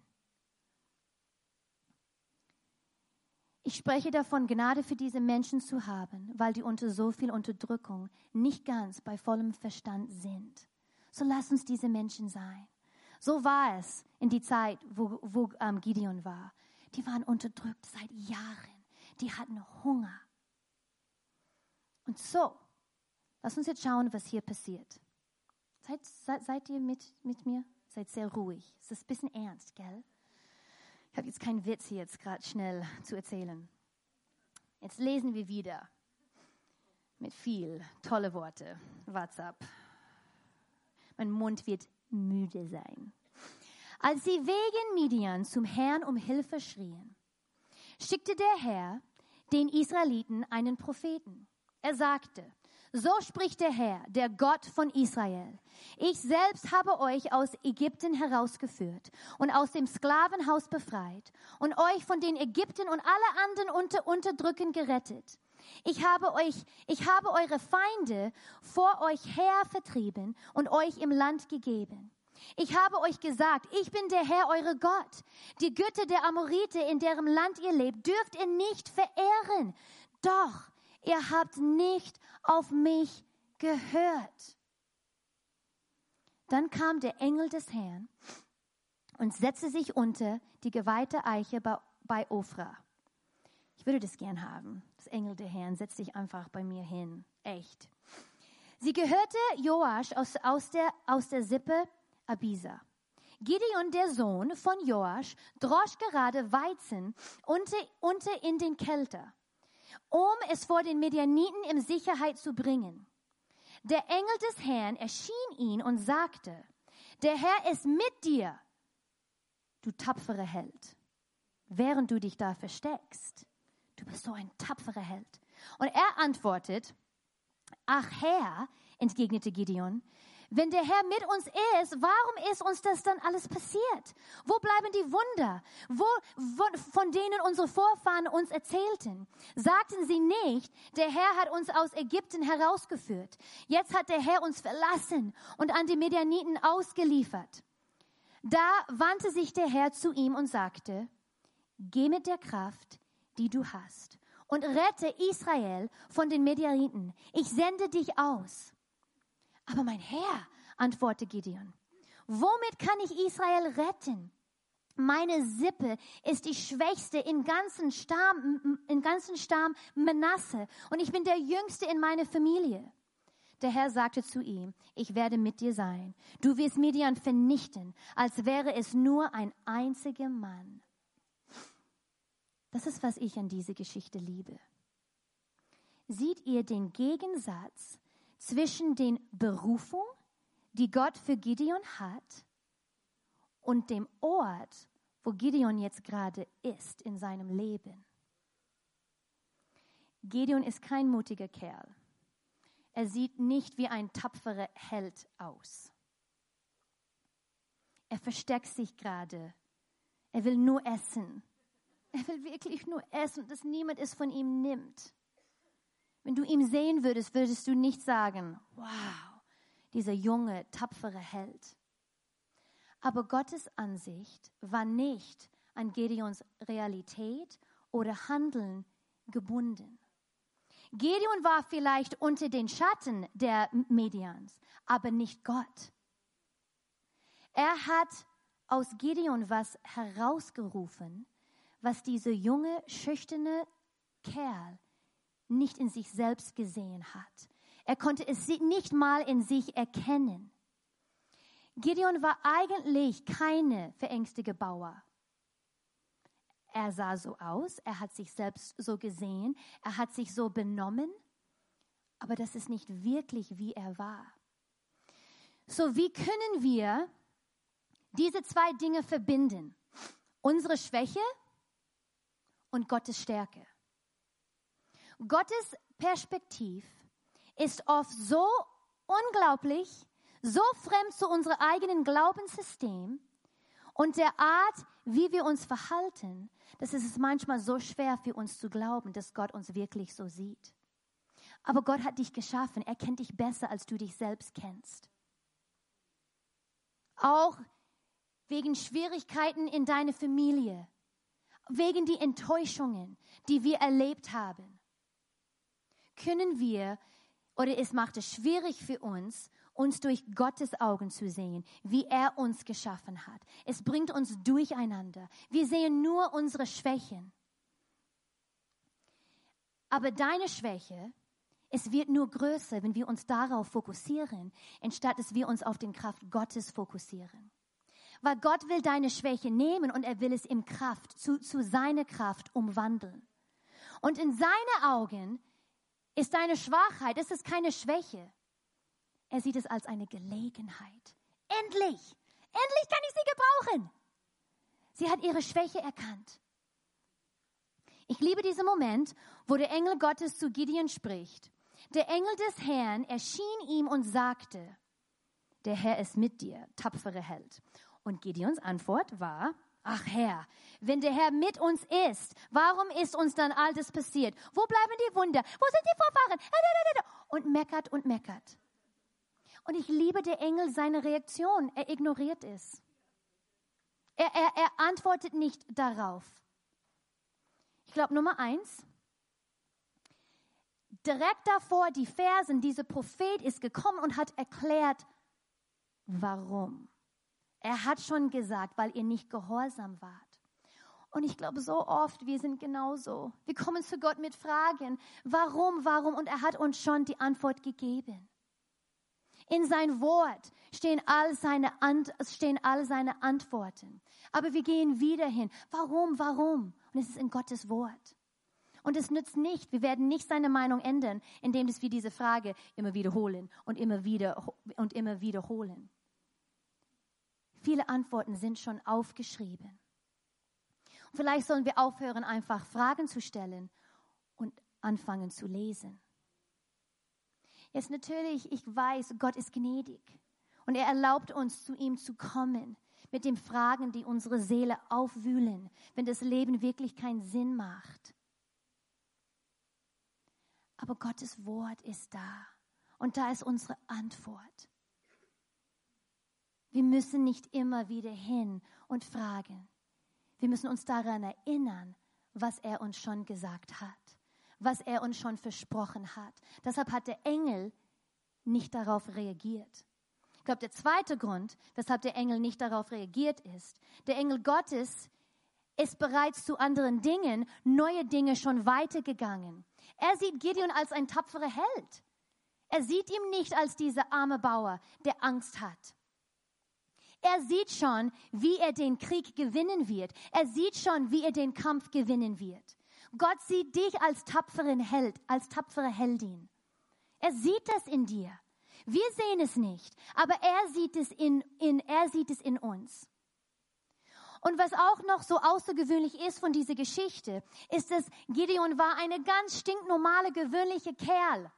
Ich spreche davon, Gnade für diese Menschen zu haben, weil die unter so viel Unterdrückung nicht ganz bei vollem Verstand sind. So lass uns diese Menschen sein. So war es in die Zeit, wo, wo ähm, Gideon war. Die waren unterdrückt seit Jahren. Die hatten Hunger. Und so, lass uns jetzt schauen, was hier passiert. Seid, seid, seid ihr mit, mit mir? Seid sehr ruhig. Es ist ein bisschen ernst, gell? Ich habe jetzt keinen Witz hier jetzt gerade schnell zu erzählen. Jetzt lesen wir wieder mit viel tolle Worte. WhatsApp. Mein Mund wird müde sein. Als sie wegen Midian zum Herrn um Hilfe schrien, schickte der Herr den Israeliten einen Propheten. Er sagte, so spricht der Herr, der Gott von Israel. Ich selbst habe euch aus Ägypten herausgeführt und aus dem Sklavenhaus befreit und euch von den Ägypten und alle anderen unter Unterdrücken gerettet. Ich habe euch, ich habe eure Feinde vor euch her vertrieben und euch im Land gegeben. Ich habe euch gesagt, ich bin der Herr, eure Gott. Die Götter der Amorite, in deren Land ihr lebt, dürft ihr nicht verehren. Doch ihr habt nicht auf mich gehört. Dann kam der Engel des Herrn und setzte sich unter die geweihte Eiche bei, bei Ofra. Ich würde das gern haben. Das Engel der Herrn setzt sich einfach bei mir hin. Echt. Sie gehörte Joasch aus, aus, der, aus der Sippe Abisa. Gideon, der Sohn von Joasch, drosch gerade Weizen unter, unter in den Kelter um es vor den Medianiten in Sicherheit zu bringen. Der Engel des Herrn erschien ihn und sagte, der Herr ist mit dir, du tapfere Held, während du dich da versteckst. Du bist so ein tapferer Held. Und er antwortet, ach Herr, entgegnete Gideon, wenn der Herr mit uns ist, warum ist uns das dann alles passiert? Wo bleiben die Wunder, wo, wo, von denen unsere Vorfahren uns erzählten? Sagten sie nicht, der Herr hat uns aus Ägypten herausgeführt. Jetzt hat der Herr uns verlassen und an die Medianiten ausgeliefert. Da wandte sich der Herr zu ihm und sagte, geh mit der Kraft, die du hast, und rette Israel von den Medianiten. Ich sende dich aus. Aber mein Herr, antwortete Gideon, womit kann ich Israel retten? Meine Sippe ist die schwächste in ganzen Stamm, in ganzen Stamm Manasse und ich bin der jüngste in meiner Familie. Der Herr sagte zu ihm, ich werde mit dir sein. Du wirst Midian vernichten, als wäre es nur ein einziger Mann. Das ist, was ich an dieser Geschichte liebe. Seht ihr den Gegensatz zwischen den Berufung, die Gott für Gideon hat, und dem Ort, wo Gideon jetzt gerade ist in seinem Leben. Gideon ist kein mutiger Kerl. Er sieht nicht wie ein tapferer Held aus. Er versteckt sich gerade. Er will nur essen. Er will wirklich nur essen, dass niemand es von ihm nimmt. Wenn du ihn sehen würdest, würdest du nicht sagen, wow, dieser junge, tapfere Held. Aber Gottes Ansicht war nicht an Gedeons Realität oder Handeln gebunden. Gedeon war vielleicht unter den Schatten der Medians, aber nicht Gott. Er hat aus Gideon was herausgerufen, was dieser junge, schüchterne Kerl nicht in sich selbst gesehen hat. Er konnte es nicht mal in sich erkennen. Gideon war eigentlich keine verängstigte Bauer. Er sah so aus, er hat sich selbst so gesehen, er hat sich so benommen, aber das ist nicht wirklich, wie er war. So, wie können wir diese zwei Dinge verbinden? Unsere Schwäche und Gottes Stärke. Gottes Perspektiv ist oft so unglaublich, so fremd zu unserem eigenen Glaubenssystem und der Art, wie wir uns verhalten, dass es manchmal so schwer für uns zu glauben, dass Gott uns wirklich so sieht. Aber Gott hat dich geschaffen. Er kennt dich besser, als du dich selbst kennst. Auch wegen Schwierigkeiten in deiner Familie, wegen die Enttäuschungen, die wir erlebt haben, können wir oder es macht es schwierig für uns, uns durch Gottes Augen zu sehen, wie er uns geschaffen hat. Es bringt uns durcheinander. Wir sehen nur unsere Schwächen. Aber deine Schwäche, es wird nur größer, wenn wir uns darauf fokussieren, anstatt dass wir uns auf den Kraft Gottes fokussieren. Weil Gott will deine Schwäche nehmen und er will es in Kraft, zu, zu seiner Kraft umwandeln. Und in seinen Augen ist deine Schwachheit, ist es keine Schwäche. Er sieht es als eine Gelegenheit. Endlich, endlich kann ich sie gebrauchen. Sie hat ihre Schwäche erkannt. Ich liebe diesen Moment, wo der Engel Gottes zu Gideon spricht. Der Engel des Herrn erschien ihm und sagte, der Herr ist mit dir, tapfere Held. Und Gideons Antwort war, ach Herr, wenn der Herr mit uns ist, warum ist uns dann all das passiert? Wo bleiben die Wunder? Wo sind die Vorfahren? Und meckert und meckert. Und ich liebe der Engel seine Reaktion. Er ignoriert es. Er, er, er antwortet nicht darauf. Ich glaube, Nummer eins, direkt davor die Versen, dieser Prophet ist gekommen und hat erklärt, warum. Er hat schon gesagt, weil ihr nicht gehorsam wart. Und ich glaube, so oft, wir sind genauso. Wir kommen zu Gott mit Fragen, warum, warum, und er hat uns schon die Antwort gegeben. In sein Wort stehen all seine, stehen all seine Antworten. Aber wir gehen wieder hin. Warum, warum? Und es ist in Gottes Wort. Und es nützt nicht, wir werden nicht seine Meinung ändern, indem wir diese Frage immer wiederholen und immer wieder und immer wiederholen. Viele Antworten sind schon aufgeschrieben. Und vielleicht sollen wir aufhören, einfach Fragen zu stellen und anfangen zu lesen. Jetzt natürlich, ich weiß, Gott ist gnädig und er erlaubt uns, zu ihm zu kommen mit den Fragen, die unsere Seele aufwühlen, wenn das Leben wirklich keinen Sinn macht. Aber Gottes Wort ist da und da ist unsere Antwort. Wir müssen nicht immer wieder hin und fragen. Wir müssen uns daran erinnern, was er uns schon gesagt hat, was er uns schon versprochen hat. Deshalb hat der Engel nicht darauf reagiert. Ich glaube, der zweite Grund, weshalb der Engel nicht darauf reagiert ist, der Engel Gottes ist bereits zu anderen Dingen, neue Dinge schon weitergegangen. Er sieht Gideon als ein tapferer Held. Er sieht ihn nicht als dieser arme Bauer, der Angst hat. Er sieht schon, wie er den Krieg gewinnen wird. Er sieht schon, wie er den Kampf gewinnen wird. Gott sieht dich als tapferen Held, als tapfere Heldin. Er sieht das in dir. Wir sehen es nicht, aber er sieht es in, in, er sieht es in uns. Und was auch noch so außergewöhnlich ist von dieser Geschichte, ist, dass Gideon war eine ganz stinknormale, gewöhnliche Kerl.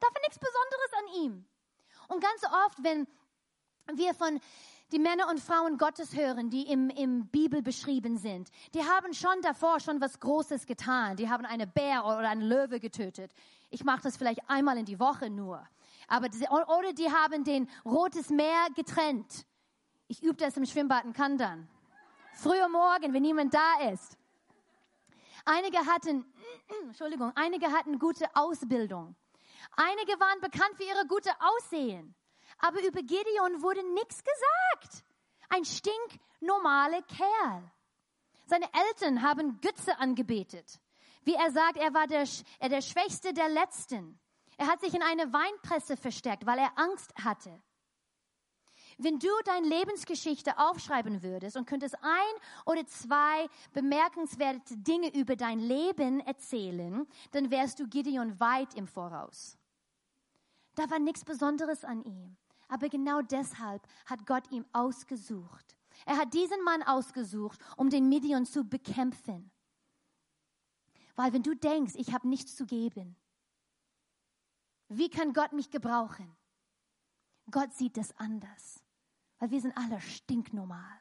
Da war nichts Besonderes an ihm. Und ganz oft, wenn wir von die Männer und Frauen Gottes hören, die im, im Bibel beschrieben sind, die haben schon davor schon was Großes getan. Die haben eine Bär oder einen Löwe getötet. Ich mache das vielleicht einmal in die Woche nur. Aber die, oder die haben den Rotes Meer getrennt. Ich übe das im Schwimmbad in Kandan. Früher Morgen, wenn niemand da ist. Einige hatten, Entschuldigung, einige hatten gute Ausbildung. Einige waren bekannt für ihre gute Aussehen. Aber über Gideon wurde nichts gesagt. Ein stinknormaler Kerl. Seine Eltern haben Götze angebetet. Wie er sagt, er war der, er der Schwächste der Letzten. Er hat sich in eine Weinpresse versteckt, weil er Angst hatte. Wenn du deine Lebensgeschichte aufschreiben würdest und könntest ein oder zwei bemerkenswerte Dinge über dein Leben erzählen, dann wärst du Gideon weit im Voraus. Da war nichts Besonderes an ihm. Aber genau deshalb hat Gott ihn ausgesucht. Er hat diesen Mann ausgesucht, um den Midian zu bekämpfen. Weil wenn du denkst, ich habe nichts zu geben, wie kann Gott mich gebrauchen? Gott sieht das anders, weil wir sind alle stinknormal.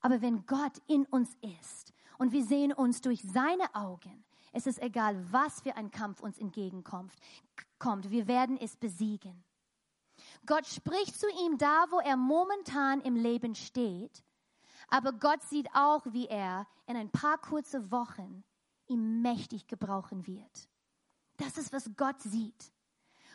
Aber wenn Gott in uns ist und wir sehen uns durch seine Augen, es ist egal, was für ein Kampf uns entgegenkommt, kommt, wir werden es besiegen. Gott spricht zu ihm da, wo er momentan im Leben steht. Aber Gott sieht auch, wie er in ein paar kurze Wochen ihm mächtig gebrauchen wird. Das ist, was Gott sieht.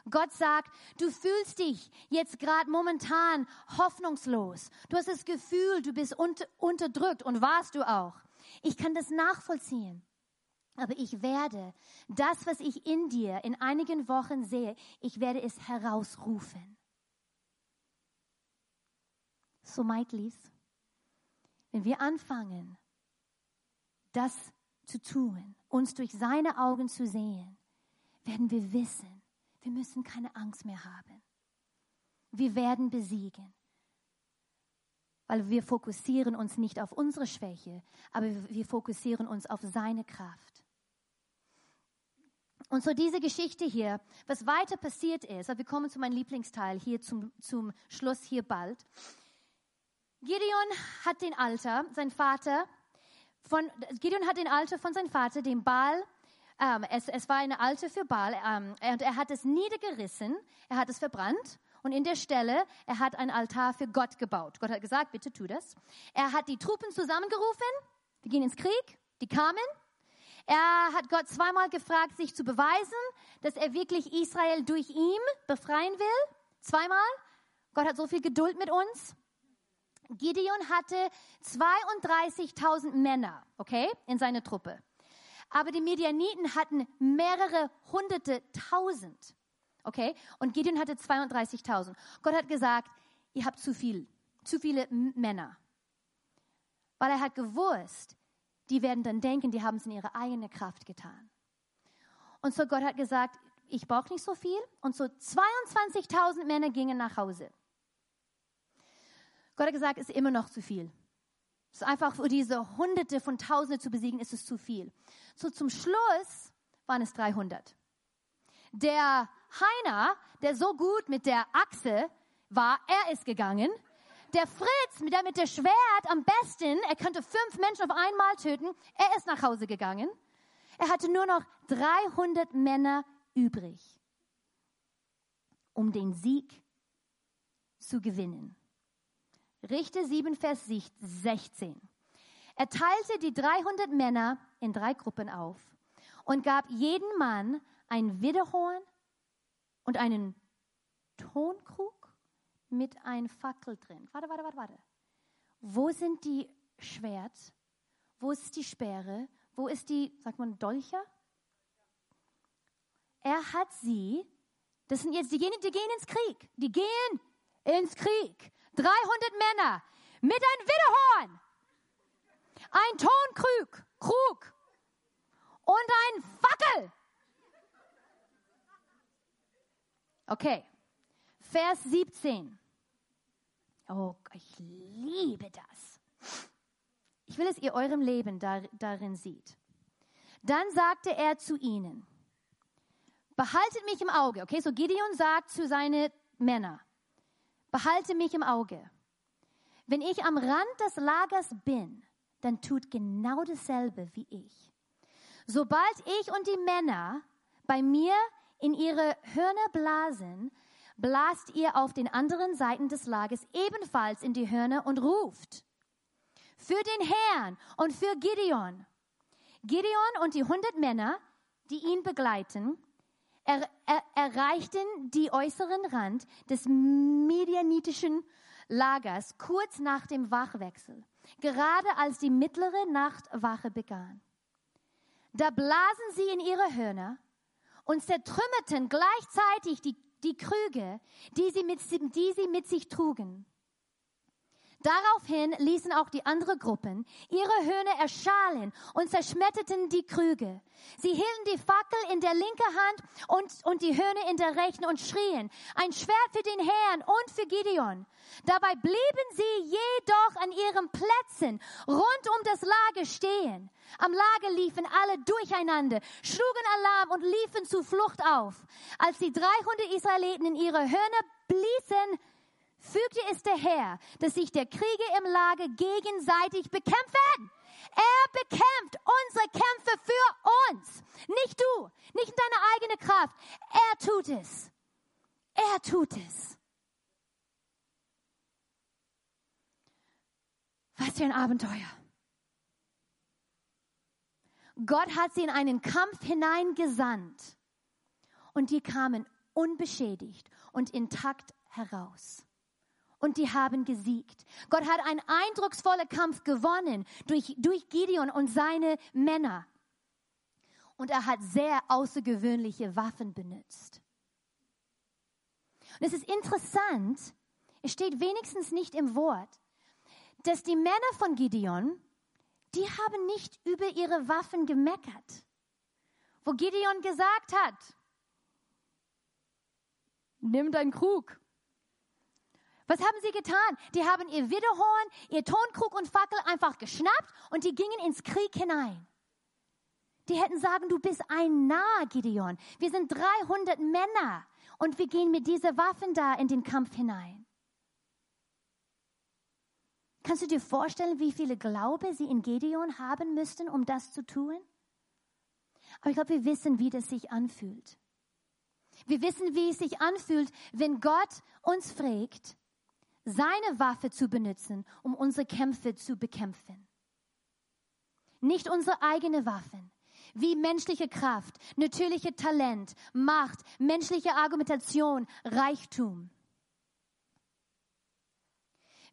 Gott sagt, du fühlst dich jetzt gerade momentan hoffnungslos. Du hast das Gefühl, du bist unter, unterdrückt und warst du auch. Ich kann das nachvollziehen. Aber ich werde das, was ich in dir in einigen Wochen sehe, ich werde es herausrufen. So, Michaelis, wenn wir anfangen, das zu tun, uns durch seine Augen zu sehen, werden wir wissen, wir müssen keine Angst mehr haben. Wir werden besiegen. Weil wir fokussieren uns nicht auf unsere Schwäche, aber wir fokussieren uns auf seine Kraft. Und so diese Geschichte hier, was weiter passiert ist, wir kommen zu meinem Lieblingsteil hier zum, zum Schluss hier bald. Gideon hat den Alter, sein Vater, von, Gideon hat den Alter von seinem Vater, dem Baal, ähm, es, es war eine Alte für Baal, ähm, und er hat es niedergerissen, er hat es verbrannt und in der Stelle, er hat ein Altar für Gott gebaut. Gott hat gesagt, bitte tu das. Er hat die Truppen zusammengerufen, die gehen ins Krieg, die kamen. Er hat Gott zweimal gefragt, sich zu beweisen, dass er wirklich Israel durch ihn befreien will. Zweimal. Gott hat so viel Geduld mit uns. Gideon hatte 32.000 Männer, okay, in seiner Truppe. Aber die Medianiten hatten mehrere hunderte tausend, okay? Und Gideon hatte 32.000. Gott hat gesagt, ihr habt zu viel, zu viele Männer. Weil er hat gewusst, die werden dann denken, die haben es in ihre eigene Kraft getan. Und so Gott hat gesagt, ich brauche nicht so viel. Und so 22.000 Männer gingen nach Hause. Gott hat gesagt, es ist immer noch zu viel. Es ist einfach für diese Hunderte von Tausende zu besiegen, ist es zu viel. So zum Schluss waren es 300. Der Heiner, der so gut mit der Achse war, er ist gegangen. Der Fritz, der mit der Schwert am besten, er könnte fünf Menschen auf einmal töten, er ist nach Hause gegangen. Er hatte nur noch 300 Männer übrig, um den Sieg zu gewinnen. Richter 7, Vers 16. Er teilte die 300 Männer in drei Gruppen auf und gab jedem Mann ein Widerhorn und einen Tonkrug mit ein Fackel drin. Warte, warte, warte, warte. Wo sind die Schwert? Wo ist die Speere? Wo ist die, sagt man, Dolcher? Er hat sie, das sind jetzt, die gehen, die gehen ins Krieg. Die gehen ins Krieg. 300 Männer mit einem Widerhorn, ein Tonkrug Krug und ein Fackel. Okay, Vers 17. Oh, ich liebe das. Ich will, dass ihr eurem Leben darin seht. Dann sagte er zu ihnen, behaltet mich im Auge. Okay, so Gideon sagt zu seinen Männern, behalte mich im Auge. wenn ich am Rand des Lagers bin, dann tut genau dasselbe wie ich. Sobald ich und die Männer bei mir in ihre Hörner blasen, blast ihr auf den anderen Seiten des Lagers ebenfalls in die Hörner und ruft. Für den Herrn und für Gideon. Gideon und die hundert Männer, die ihn begleiten, er, er, erreichten die äußeren Rand des medianitischen Lagers kurz nach dem Wachwechsel, gerade als die mittlere Nachtwache begann. Da blasen sie in ihre Hörner und zertrümmerten gleichzeitig die, die Krüge, die sie, mit, die sie mit sich trugen. Daraufhin ließen auch die anderen Gruppen ihre Hörner erschallen und zerschmetterten die Krüge. Sie hielten die Fackel in der linken Hand und, und die Hörner in der rechten und schrien, ein Schwert für den Herrn und für Gideon. Dabei blieben sie jedoch an ihren Plätzen rund um das Lager stehen. Am Lager liefen alle durcheinander, schlugen Alarm und liefen zur Flucht auf. Als die 300 Israeliten in ihre Hörner bliesen, fügte es der Herr, dass sich der Kriege im Lager gegenseitig bekämpfen. Er bekämpft unsere Kämpfe für uns. Nicht du, nicht in deiner eigenen Kraft. Er tut es. Er tut es. Was für ein Abenteuer. Gott hat sie in einen Kampf hineingesandt und die kamen unbeschädigt und intakt heraus und die haben gesiegt. Gott hat einen eindrucksvollen Kampf gewonnen durch, durch Gideon und seine Männer. Und er hat sehr außergewöhnliche Waffen benutzt. Und es ist interessant, es steht wenigstens nicht im Wort, dass die Männer von Gideon, die haben nicht über ihre Waffen gemeckert. Wo Gideon gesagt hat, nimm deinen Krug, was haben sie getan? Die haben ihr Widerhorn, ihr Tonkrug und Fackel einfach geschnappt und die gingen ins Krieg hinein. Die hätten sagen, du bist ein Narr, Gideon. Wir sind 300 Männer und wir gehen mit dieser Waffen da in den Kampf hinein. Kannst du dir vorstellen, wie viele Glaube sie in Gideon haben müssten, um das zu tun? Aber ich glaube, wir wissen, wie das sich anfühlt. Wir wissen, wie es sich anfühlt, wenn Gott uns fragt, seine Waffe zu benutzen, um unsere Kämpfe zu bekämpfen. Nicht unsere eigene Waffen, wie menschliche Kraft, natürliche Talent, Macht, menschliche Argumentation, Reichtum.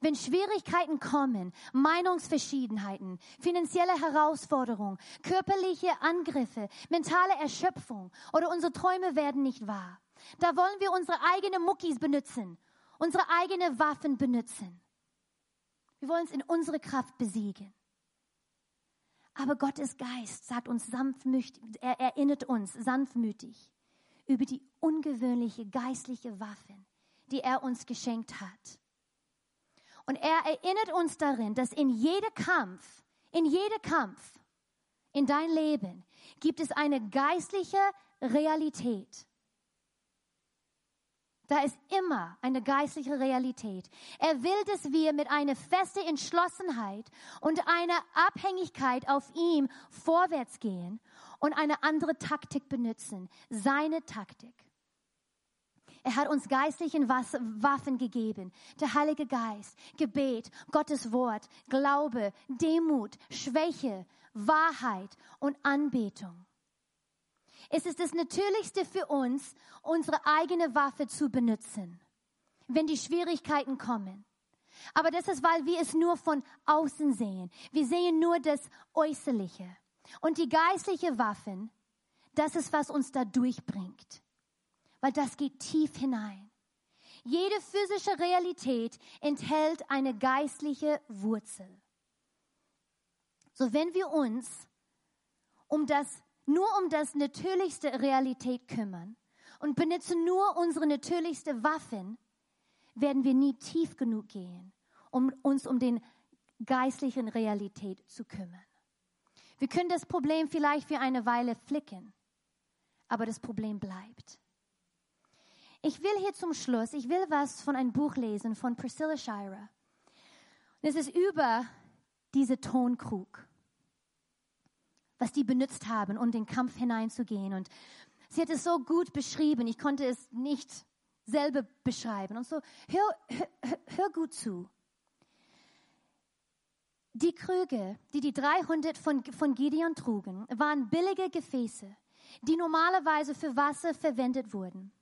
Wenn Schwierigkeiten kommen, Meinungsverschiedenheiten, finanzielle Herausforderungen, körperliche Angriffe, mentale Erschöpfung oder unsere Träume werden nicht wahr, da wollen wir unsere eigenen Muckis benutzen unsere eigenen Waffen benutzen. Wir wollen es in unsere Kraft besiegen. Aber Gottes Geist sagt uns sanftmütig, er erinnert uns sanftmütig über die ungewöhnliche geistliche Waffen, die er uns geschenkt hat. Und er erinnert uns darin, dass in jedem Kampf, in jedem Kampf in dein Leben gibt es eine geistliche Realität. Da ist immer eine geistliche Realität. Er will, dass wir mit einer festen Entschlossenheit und einer Abhängigkeit auf ihm vorwärts gehen und eine andere Taktik benutzen. Seine Taktik. Er hat uns geistlichen Waffen gegeben. Der Heilige Geist, Gebet, Gottes Wort, Glaube, Demut, Schwäche, Wahrheit und Anbetung. Es ist das Natürlichste für uns, unsere eigene Waffe zu benutzen, wenn die Schwierigkeiten kommen. Aber das ist, weil wir es nur von außen sehen. Wir sehen nur das Äußerliche. Und die geistliche Waffen, das ist, was uns da durchbringt. Weil das geht tief hinein. Jede physische Realität enthält eine geistliche Wurzel. So wenn wir uns um das nur um das natürlichste Realität kümmern und benutzen nur unsere natürlichste Waffen, werden wir nie tief genug gehen, um uns um den geistlichen Realität zu kümmern. Wir können das Problem vielleicht für eine Weile flicken, aber das Problem bleibt. Ich will hier zum Schluss, ich will was von einem Buch lesen von Priscilla Shira. Es ist über diese Tonkrug, was die benutzt haben, um den Kampf hineinzugehen. Und sie hat es so gut beschrieben, ich konnte es nicht selber beschreiben. Und so, hör, hör, hör gut zu. Die Krüge, die die 300 von, von Gideon trugen, waren billige Gefäße, die normalerweise für Wasser verwendet wurden.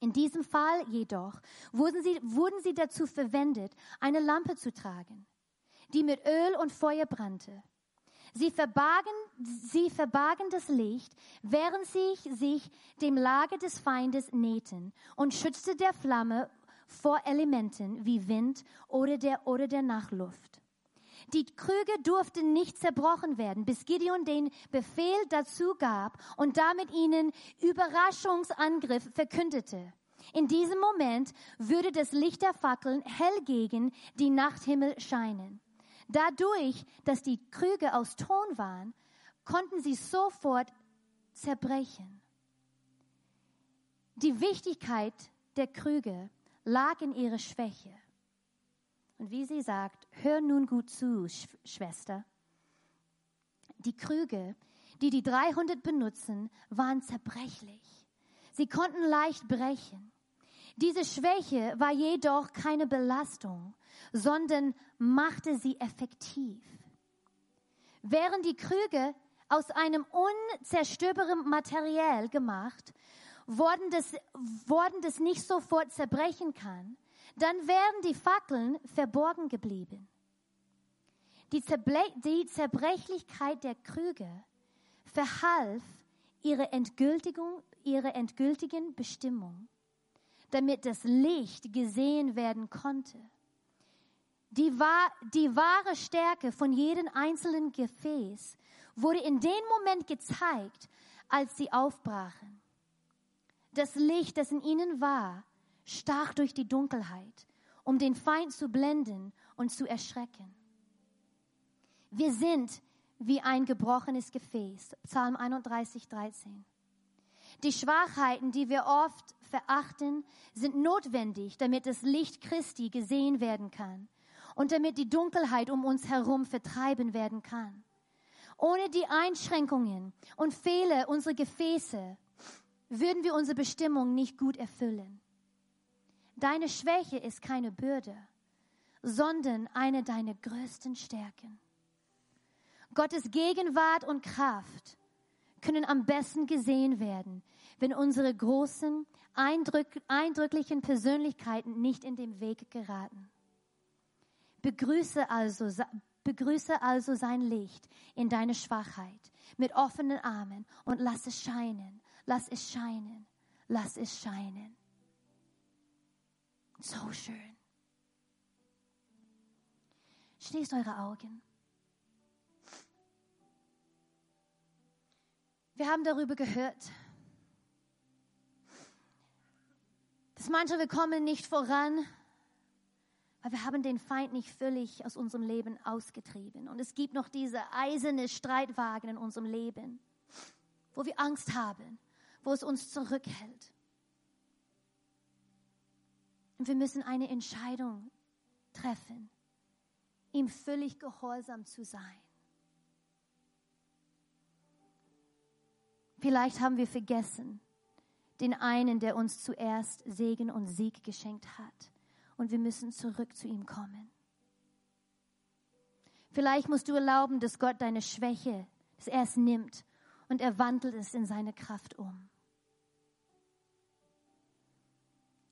In diesem Fall jedoch wurden sie, wurden sie dazu verwendet, eine Lampe zu tragen, die mit Öl und Feuer brannte. Sie verbargen, sie verbargen das Licht, während sie sich dem Lager des Feindes nähten und schützte der Flamme vor Elementen wie Wind oder der, oder der Nachluft. Die Krüge durften nicht zerbrochen werden, bis Gideon den Befehl dazu gab und damit ihnen Überraschungsangriff verkündete. In diesem Moment würde das Licht der Fackeln hell gegen die Nachthimmel scheinen. Dadurch, dass die Krüge aus Ton waren, konnten sie sofort zerbrechen. Die Wichtigkeit der Krüge lag in ihrer Schwäche. Und wie sie sagt, hör nun gut zu, Schwester. Die Krüge, die die 300 benutzen, waren zerbrechlich. Sie konnten leicht brechen. Diese Schwäche war jedoch keine Belastung, sondern machte sie effektiv. Während die Krüge aus einem unzerstörbaren Material gemacht, worden das, worden das nicht sofort zerbrechen kann, dann wären die Fackeln verborgen geblieben. Die, Zerble die Zerbrechlichkeit der Krüge verhalf ihre, Endgültigung, ihre endgültigen Bestimmung, damit das Licht gesehen werden konnte. Die, die wahre Stärke von jedem einzelnen Gefäß wurde in dem Moment gezeigt, als sie aufbrachen. Das Licht, das in ihnen war, stach durch die Dunkelheit, um den Feind zu blenden und zu erschrecken. Wir sind wie ein gebrochenes Gefäß. Psalm 31, 13. Die Schwachheiten, die wir oft verachten, sind notwendig, damit das Licht Christi gesehen werden kann und damit die Dunkelheit um uns herum vertreiben werden kann. Ohne die Einschränkungen und Fehler unserer Gefäße würden wir unsere Bestimmung nicht gut erfüllen. Deine Schwäche ist keine Bürde, sondern eine deiner größten Stärken. Gottes Gegenwart und Kraft können am besten gesehen werden, wenn unsere großen, eindrück, eindrücklichen Persönlichkeiten nicht in den Weg geraten. Begrüße also, begrüße also sein Licht in deine Schwachheit mit offenen Armen und lass es scheinen, lass es scheinen, lass es scheinen. So schön. Schließt eure Augen. Wir haben darüber gehört, dass manche wir kommen nicht voran, weil wir haben den Feind nicht völlig aus unserem Leben ausgetrieben. Und es gibt noch diese eiserne Streitwagen in unserem Leben, wo wir Angst haben, wo es uns zurückhält. Und wir müssen eine Entscheidung treffen, ihm völlig gehorsam zu sein. Vielleicht haben wir vergessen, den einen, der uns zuerst Segen und Sieg geschenkt hat. Und wir müssen zurück zu ihm kommen. Vielleicht musst du erlauben, dass Gott deine Schwäche, dass er es nimmt und er wandelt es in seine Kraft um.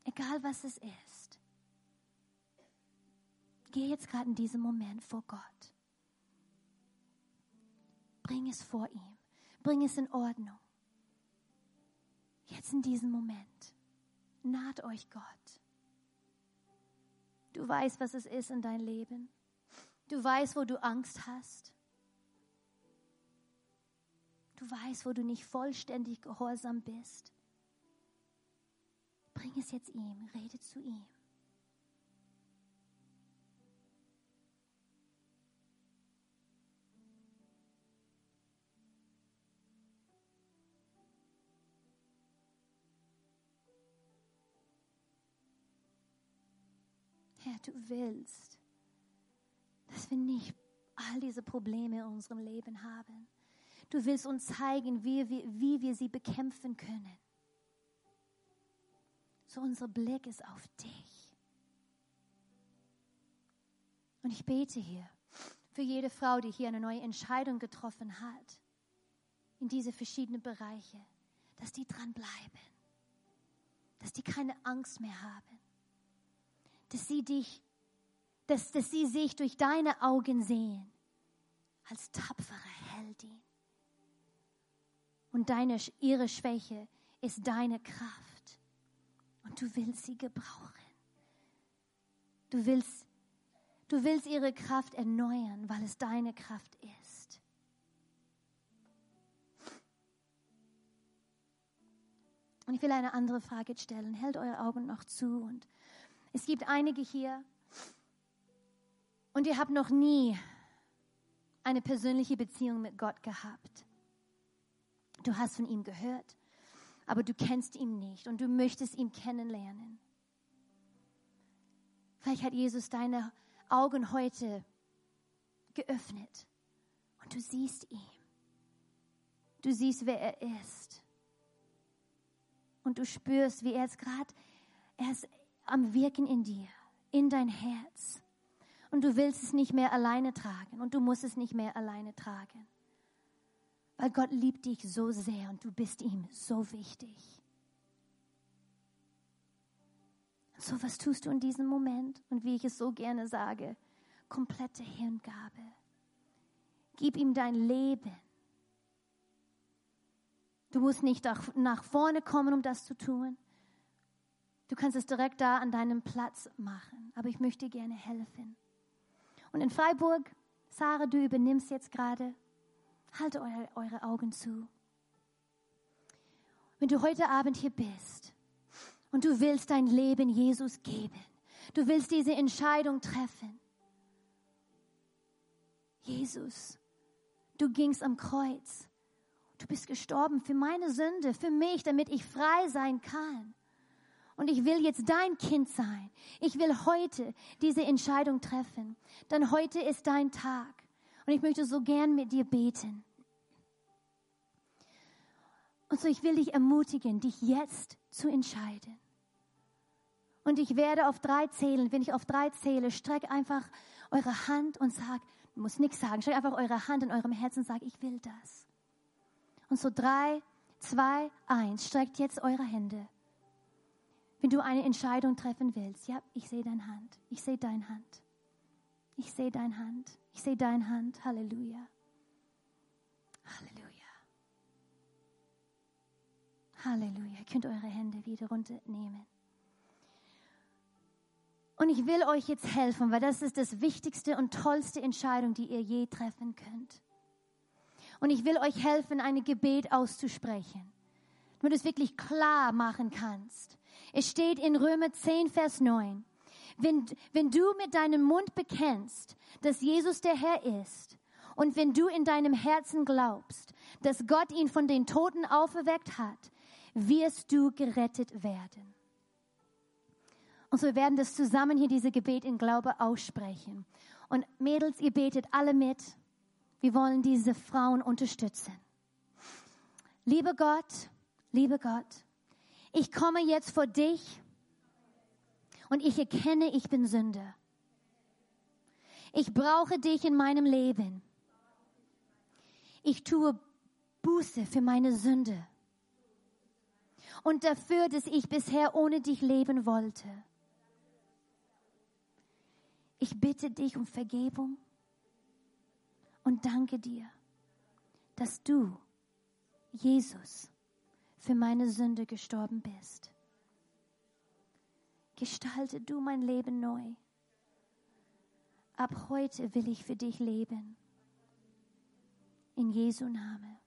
Egal was es ist. Geh jetzt gerade in diesem Moment vor Gott. Bring es vor ihm. Bring es in Ordnung. Jetzt in diesem Moment. Naht euch Gott. Du weißt, was es ist in dein Leben. Du weißt, wo du Angst hast. Du weißt, wo du nicht vollständig gehorsam bist. Bring es jetzt ihm, rede zu ihm. Du willst, dass wir nicht all diese Probleme in unserem Leben haben. Du willst uns zeigen, wie wir, wie wir sie bekämpfen können. So unser Blick ist auf dich. Und ich bete hier für jede Frau, die hier eine neue Entscheidung getroffen hat, in diese verschiedenen Bereiche, dass die dranbleiben, dass die keine Angst mehr haben, dass sie dich, dass, dass sie sich durch deine Augen sehen als tapfere Heldin. Und deine, ihre Schwäche ist deine Kraft. Und du willst sie gebrauchen. Du willst, du willst ihre Kraft erneuern, weil es deine Kraft ist. Und ich will eine andere Frage stellen. Hält eure Augen noch zu. Und es gibt einige hier, und ihr habt noch nie eine persönliche Beziehung mit Gott gehabt. Du hast von ihm gehört, aber du kennst ihn nicht und du möchtest ihn kennenlernen. Vielleicht hat Jesus deine Augen heute geöffnet und du siehst ihn. Du siehst, wer er ist. Und du spürst, wie er jetzt gerade, er ist am Wirken in dir, in dein Herz. Und du willst es nicht mehr alleine tragen und du musst es nicht mehr alleine tragen. Weil Gott liebt dich so sehr und du bist ihm so wichtig. So was tust du in diesem Moment und wie ich es so gerne sage, komplette Hingabe. Gib ihm dein Leben. Du musst nicht nach vorne kommen, um das zu tun. Du kannst es direkt da an deinem Platz machen. Aber ich möchte gerne helfen. Und in Freiburg, Sarah, du übernimmst jetzt gerade Haltet eure, eure Augen zu. Wenn du heute Abend hier bist und du willst dein Leben Jesus geben, du willst diese Entscheidung treffen. Jesus, du gingst am Kreuz. Du bist gestorben für meine Sünde, für mich, damit ich frei sein kann. Und ich will jetzt dein Kind sein. Ich will heute diese Entscheidung treffen. Denn heute ist dein Tag. Und ich möchte so gern mit dir beten. Und so, ich will dich ermutigen, dich jetzt zu entscheiden. Und ich werde auf drei zählen. Wenn ich auf drei zähle, streck einfach eure Hand und sag, du musst nichts sagen, streck einfach eure Hand in eurem Herzen und sag, ich will das. Und so drei, zwei, eins, streckt jetzt eure Hände. Wenn du eine Entscheidung treffen willst, ja, ich sehe deine Hand. Ich sehe deine Hand. Ich sehe deine Hand. Ich sehe deine Hand. Halleluja. Halleluja. Halleluja. Ihr könnt eure Hände wieder runternehmen. Und ich will euch jetzt helfen, weil das ist das wichtigste und tollste Entscheidung, die ihr je treffen könnt. Und ich will euch helfen, ein Gebet auszusprechen, damit du es wirklich klar machen kannst. Es steht in Römer 10, Vers 9. Wenn, wenn du mit deinem Mund bekennst, dass Jesus der Herr ist, und wenn du in deinem Herzen glaubst, dass Gott ihn von den Toten auferweckt hat, wirst du gerettet werden. Und so werden das zusammen hier, diese Gebet in Glaube aussprechen. Und Mädels, ihr betet alle mit. Wir wollen diese Frauen unterstützen. Lieber Gott, lieber Gott, ich komme jetzt vor dich und ich erkenne, ich bin Sünder. Ich brauche dich in meinem Leben. Ich tue Buße für meine Sünde und dafür, dass ich bisher ohne dich leben wollte. Ich bitte dich um Vergebung und danke dir, dass du, Jesus, für meine Sünde gestorben bist. Gestalte du mein Leben neu. Ab heute will ich für dich leben. In Jesu Name.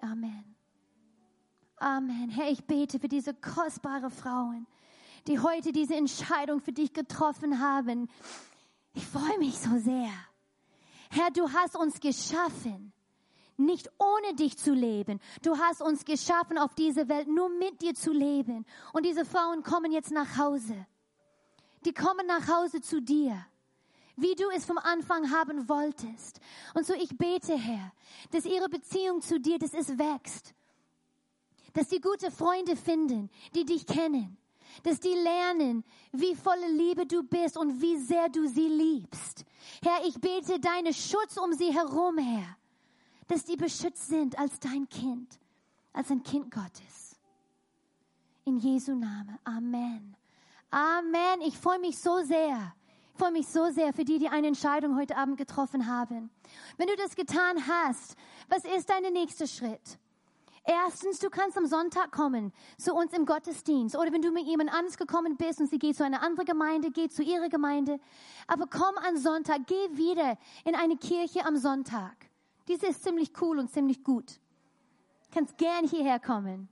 Amen. Amen. Herr, ich bete für diese kostbare Frauen, die heute diese Entscheidung für dich getroffen haben. Ich freue mich so sehr. Herr, du hast uns geschaffen, nicht ohne dich zu leben. Du hast uns geschaffen, auf diese Welt nur mit dir zu leben. Und diese Frauen kommen jetzt nach Hause. Die kommen nach Hause zu dir. wie du es vom Anfang haben wolltest. Und so ich bete, Herr, dass ihre Beziehung zu dir, dass es wächst. Dass die gute Freunde finden, die dich kennen. Dass die lernen, wie volle Liebe du bist und wie sehr du sie liebst. Herr, ich bete deine Schutz um sie herum, Herr. Dass die beschützt sind als dein Kind, als ein Kind Gottes. In Jesu Name. Amen. Amen. Ich freue mich so sehr ich freue mich so sehr für die, die eine Entscheidung heute Abend getroffen haben. Wenn du das getan hast, was ist dein nächster Schritt? Erstens, du kannst am Sonntag kommen zu uns im Gottesdienst. Oder wenn du mit jemand anders gekommen bist und sie geht zu einer anderen Gemeinde, geht zu ihrer Gemeinde. Aber komm am Sonntag, geh wieder in eine Kirche am Sonntag. Diese ist ziemlich cool und ziemlich gut. Du kannst gern hierher kommen.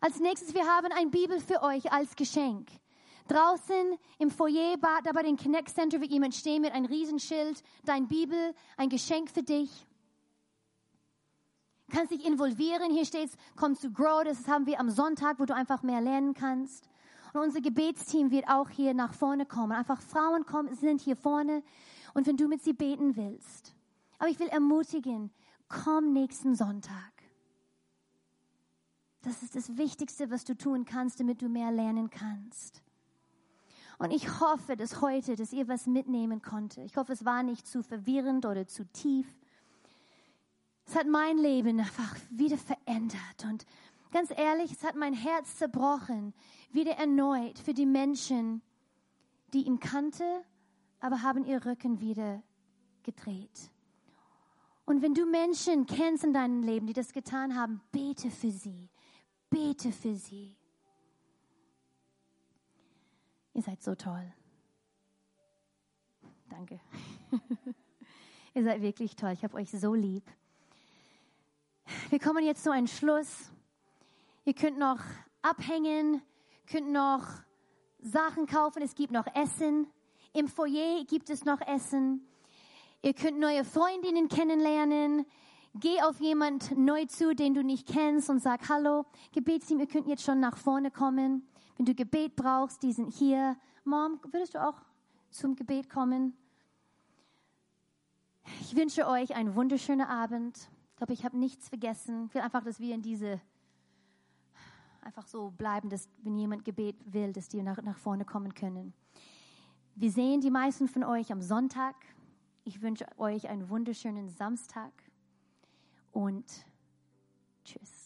Als nächstes, wir haben ein Bibel für euch als Geschenk. Draußen im Foyer, da bei dem Connect Center wird jemand stehen mit einem Riesenschild, dein Bibel, ein Geschenk für dich. Du kannst dich involvieren. Hier steht, komm zu Grow. Das haben wir am Sonntag, wo du einfach mehr lernen kannst. Und unser Gebetsteam wird auch hier nach vorne kommen. Einfach Frauen kommen, sind hier vorne. Und wenn du mit sie beten willst. Aber ich will ermutigen, komm nächsten Sonntag. Das ist das Wichtigste, was du tun kannst, damit du mehr lernen kannst. Und ich hoffe, dass heute, dass ihr was mitnehmen konnte. Ich hoffe, es war nicht zu verwirrend oder zu tief. Es hat mein Leben einfach wieder verändert. Und ganz ehrlich, es hat mein Herz zerbrochen, wieder erneut für die Menschen, die ihn kannte, aber haben ihr Rücken wieder gedreht. Und wenn du Menschen kennst in deinem Leben, die das getan haben, bete für sie. Bete für sie. Ihr seid so toll. Danke. Ihr seid wirklich toll. Ich habe euch so lieb. Wir kommen jetzt zu einem Schluss. Ihr könnt noch abhängen, könnt noch Sachen kaufen. Es gibt noch Essen. Im Foyer gibt es noch Essen. Ihr könnt neue Freundinnen kennenlernen. Geh auf jemand neu zu, den du nicht kennst und sag Hallo. Gebetsteam, ihr könnt jetzt schon nach vorne kommen. Wenn du Gebet brauchst, die sind hier. Mom, würdest du auch zum Gebet kommen? Ich wünsche euch einen wunderschönen Abend. Ich glaube, ich habe nichts vergessen. Ich will einfach, dass wir in diese einfach so bleiben, dass wenn jemand Gebet will, dass die nach, nach vorne kommen können. Wir sehen die meisten von euch am Sonntag. Ich wünsche euch einen wunderschönen Samstag und tschüss.